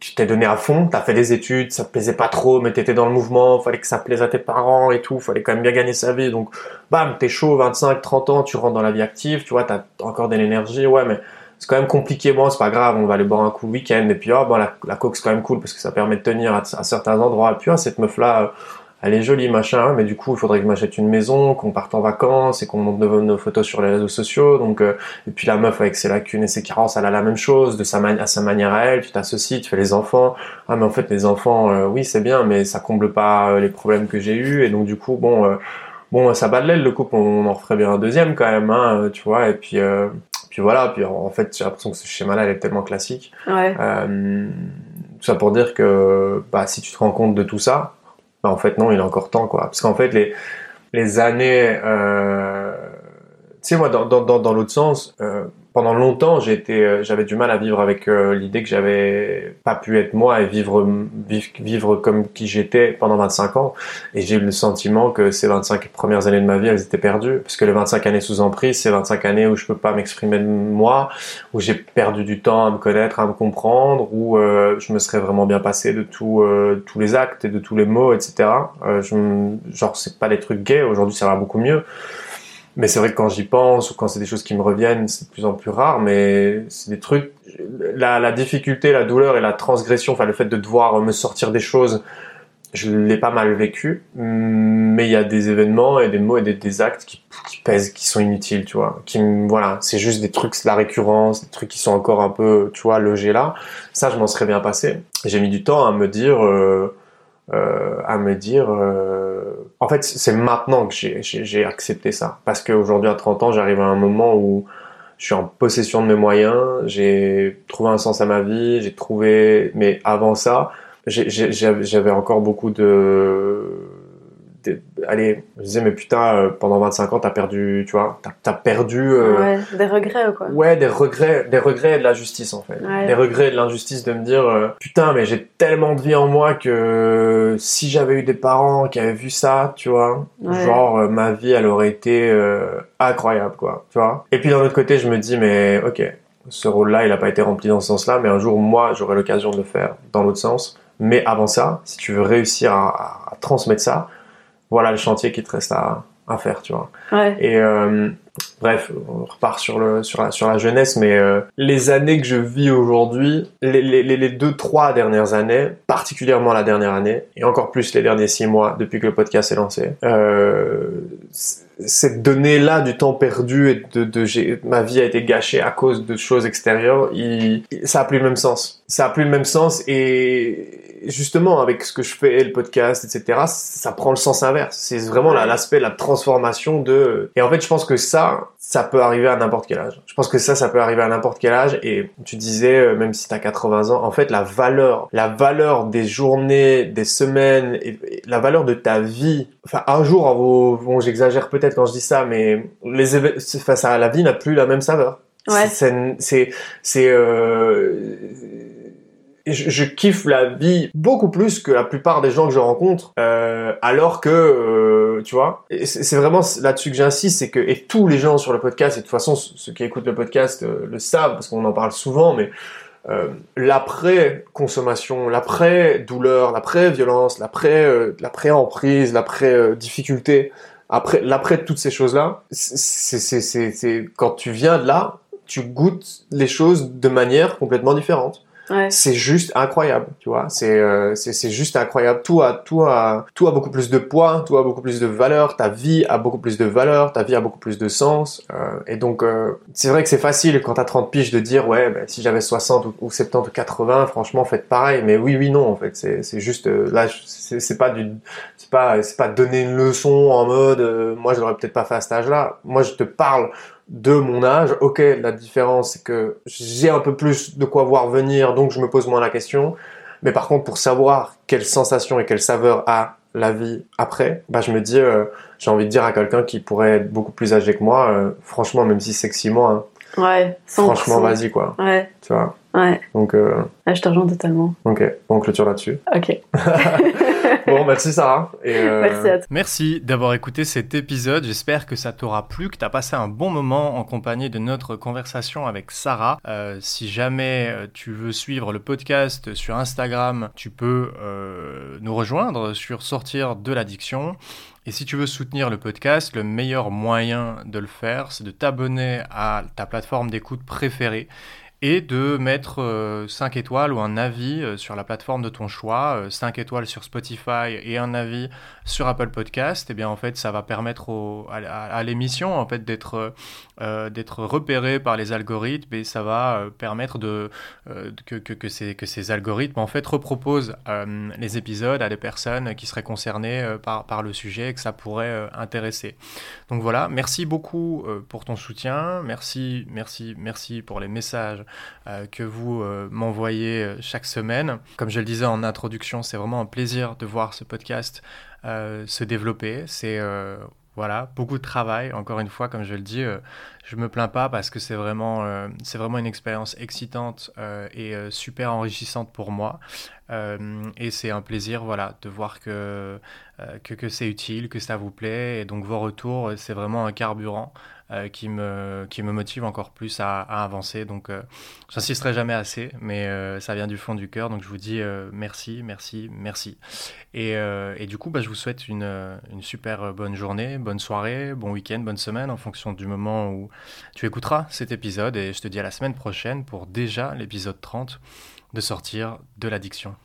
tu t'es donné à fond, t'as fait des études, ça te plaisait pas trop, mais t'étais dans le mouvement, fallait que ça plaise à tes parents et tout, fallait quand même bien gagner sa vie, donc bam, t'es chaud, 25, 30 ans, tu rentres dans la vie active, tu vois, t'as encore de l'énergie, ouais, mais c'est quand même compliqué. Bon, c'est pas grave, on va aller boire un coup week-end. Et puis, oh, bon, la, la coke, c'est quand même cool parce que ça permet de tenir à, certains endroits. Et puis, oh, cette meuf-là, euh, elle est jolie, machin. Mais du coup, il faudrait que je m'achète une maison, qu'on parte en vacances et qu'on monte nos photos sur les réseaux sociaux. Donc, euh, et puis la meuf avec ses lacunes et ses carences, elle a la même chose de sa à sa manière à elle. Tu t'associes, tu fais les enfants. Ah, mais en fait, les enfants, euh, oui, c'est bien, mais ça comble pas les problèmes que j'ai eus. Et donc, du coup, bon, bon, ça bat de l'aile le couple. On en referait bien un deuxième quand même, hein, tu vois. Et puis, puis voilà, puis en fait, j'ai l'impression que ce schéma-là, est tellement classique. Ouais. Euh, tout ça pour dire que bah, si tu te rends compte de tout ça, bah, en fait, non, il est encore temps, quoi. Parce qu'en fait, les, les années... Euh, tu sais, moi, dans, dans, dans, l'autre sens, euh, pendant longtemps, euh, j'avais du mal à vivre avec euh, l'idée que j'avais pas pu être moi et vivre, vivre, comme qui j'étais pendant 25 ans. Et j'ai eu le sentiment que ces 25 premières années de ma vie, elles étaient perdues. Parce que les 25 années sous emprise, c'est 25 années où je peux pas m'exprimer de moi, où j'ai perdu du temps à me connaître, à me comprendre, où euh, je me serais vraiment bien passé de tout, tous les actes et de tous les mots, etc. je, genre, c'est pas des trucs gays. Aujourd'hui, ça va beaucoup mieux. Mais c'est vrai que quand j'y pense ou quand c'est des choses qui me reviennent, c'est de plus en plus rare, mais c'est des trucs, la, la, difficulté, la douleur et la transgression, enfin le fait de devoir me sortir des choses, je l'ai pas mal vécu, mais il y a des événements et des mots et des, actes qui, qui, pèsent, qui sont inutiles, tu vois, qui, voilà, c'est juste des trucs, la récurrence, des trucs qui sont encore un peu, tu vois, logés là. Ça, je m'en serais bien passé. J'ai mis du temps à me dire, euh, euh, à me dire, euh, en fait, c'est maintenant que j'ai accepté ça. Parce qu'aujourd'hui, à 30 ans, j'arrive à un moment où je suis en possession de mes moyens, j'ai trouvé un sens à ma vie, j'ai trouvé, mais avant ça, j'avais encore beaucoup de allez, je disais, mais putain, euh, pendant 25 ans, t'as perdu, tu vois, t'as as perdu. Euh, ouais, des regrets, quoi. Ouais, des regrets, des regrets et de la justice, en fait. Des regrets et de l'injustice de me dire, euh, putain, mais j'ai tellement de vie en moi que si j'avais eu des parents qui avaient vu ça, tu vois, genre, ma vie, elle aurait été incroyable, quoi, tu vois. Et puis d'un autre côté, je me dis, mais ok, ce rôle-là, il n'a pas été rempli dans ce sens-là, mais un jour, moi, j'aurai l'occasion de le faire dans l'autre sens. Mais avant ça, si tu veux réussir à, transmettre ça, voilà le chantier qui te reste à, faire, tu vois. Et euh, bref, on repart sur, le, sur, la, sur la jeunesse, mais euh, les années que je vis aujourd'hui, les, les, les, deux, trois dernières années, particulièrement la dernière année, et encore plus les derniers six mois depuis que le podcast est lancé, euh, cette donnée-là du temps perdu et de, de, ma vie a été gâchée à cause de choses extérieures, il, ça a plus le même sens. Ça a plus le même sens et justement avec ce que je fais, le podcast, etc., ça prend le sens inverse. C'est vraiment l'aspect, la transformation de. Et en fait, je pense que ça, ça peut arriver à n'importe quel âge. Je pense que ça, ça peut arriver à n'importe quel âge. Et tu disais, euh, même si tu as 80 ans, en fait, la valeur, la valeur des journées, des semaines, et la valeur de ta vie. Enfin, un jour, bon, j'exagère peut-être quand je dis ça, mais les face à la vie n'a plus la même saveur. Ouais. C'est, c'est, euh, je, je, kiffe la vie beaucoup plus que la plupart des gens que je rencontre, euh, alors que, euh, tu vois, c'est vraiment là-dessus que j'insiste, c'est que, et tous les gens sur le podcast, et de toute façon, ceux qui écoutent le podcast euh, le savent, parce qu'on en parle souvent, mais euh, l'après-consommation, l'après-douleur, l'après-violence, l'après, euh, l'après-emprise, l'après-difficulté, après, l'après toutes ces choses-là, c'est quand tu viens de là, tu goûtes les choses de manière complètement différente. C'est juste incroyable, tu vois. C'est euh, c'est juste incroyable. Tout a tout beaucoup plus de poids, tout a beaucoup plus de valeur. Ta vie a beaucoup plus de valeur, ta vie a beaucoup plus de sens. Euh, et donc euh, c'est vrai que c'est facile quand t'as 30 piges de dire ouais ben, si j'avais 60 ou, 70 ou 80, franchement faites pareil. Mais oui oui non en fait c'est c'est juste là c'est pas du c'est pas c'est pas donner une leçon en mode moi je l'aurais peut-être pas fait à cet âge-là. Moi je te parle de mon âge. Ok, la différence c'est que j'ai un peu plus de quoi voir venir, donc je me pose moins la question. Mais par contre, pour savoir quelle sensation et quelle saveur a la vie après, bah je me dis, euh, j'ai envie de dire à quelqu'un qui pourrait être beaucoup plus âgé que moi, euh, franchement, même si c'est que six mois, hein, ouais, franchement, vas-y quoi. Ouais. Tu vois. Ouais. Donc. Euh... je te rejoins totalement. Ok, on clôture là-dessus. Ok. bon, merci Sarah. Et euh, Merci à toi. Merci d'avoir écouté cet épisode. J'espère que ça t'aura plu, que tu as passé un bon moment en compagnie de notre conversation avec Sarah. Euh, si jamais tu veux suivre le podcast sur Instagram, tu peux nous rejoindre sur Sortir de l'addiction. Et si tu veux soutenir le podcast, le meilleur moyen de le faire, c'est de t'abonner à ta plateforme d'écoute préférée et de mettre 5 euh, étoiles ou un avis euh, sur la plateforme de ton choix, 5 euh, étoiles sur Spotify et un avis sur Apple Podcast, et eh bien en fait ça va permettre à, l'émission en fait d'être d'être repérée par les algorithmes et ça va permettre de que, que, que, ces, que ces algorithmes en fait reproposent les épisodes à des personnes qui seraient concernées par, par le sujet et que ça pourrait intéresser. Donc voilà, merci beaucoup pour ton soutien, merci merci merci pour les messages euh, que vous euh, m'envoyez euh, chaque semaine. Comme je le disais en introduction, c'est vraiment un plaisir de voir ce podcast se développer. C'est voilà, beaucoup de travail. Encore une fois, comme je le dis, je me plains pas parce que c'est vraiment, c'est vraiment une expérience excitante et super enrichissante pour moi. et c'est un plaisir, voilà, de voir que, que, que c'est utile, que ça vous plaît. Et donc vos retours, c'est vraiment un carburant euh, qui, me, qui me motive encore plus à, avancer. Donc, euh, j'insisterai jamais assez, mais euh, ça vient du fond du cœur. Donc, je vous dis merci, merci, merci. Et, et du coup, bah, je vous souhaite une, une, super bonne journée, bonne soirée, bon week-end, bonne semaine en fonction du moment où tu écouteras cet épisode. Et je te dis à la semaine prochaine pour déjà l'épisode 30 de sortir de l'addiction.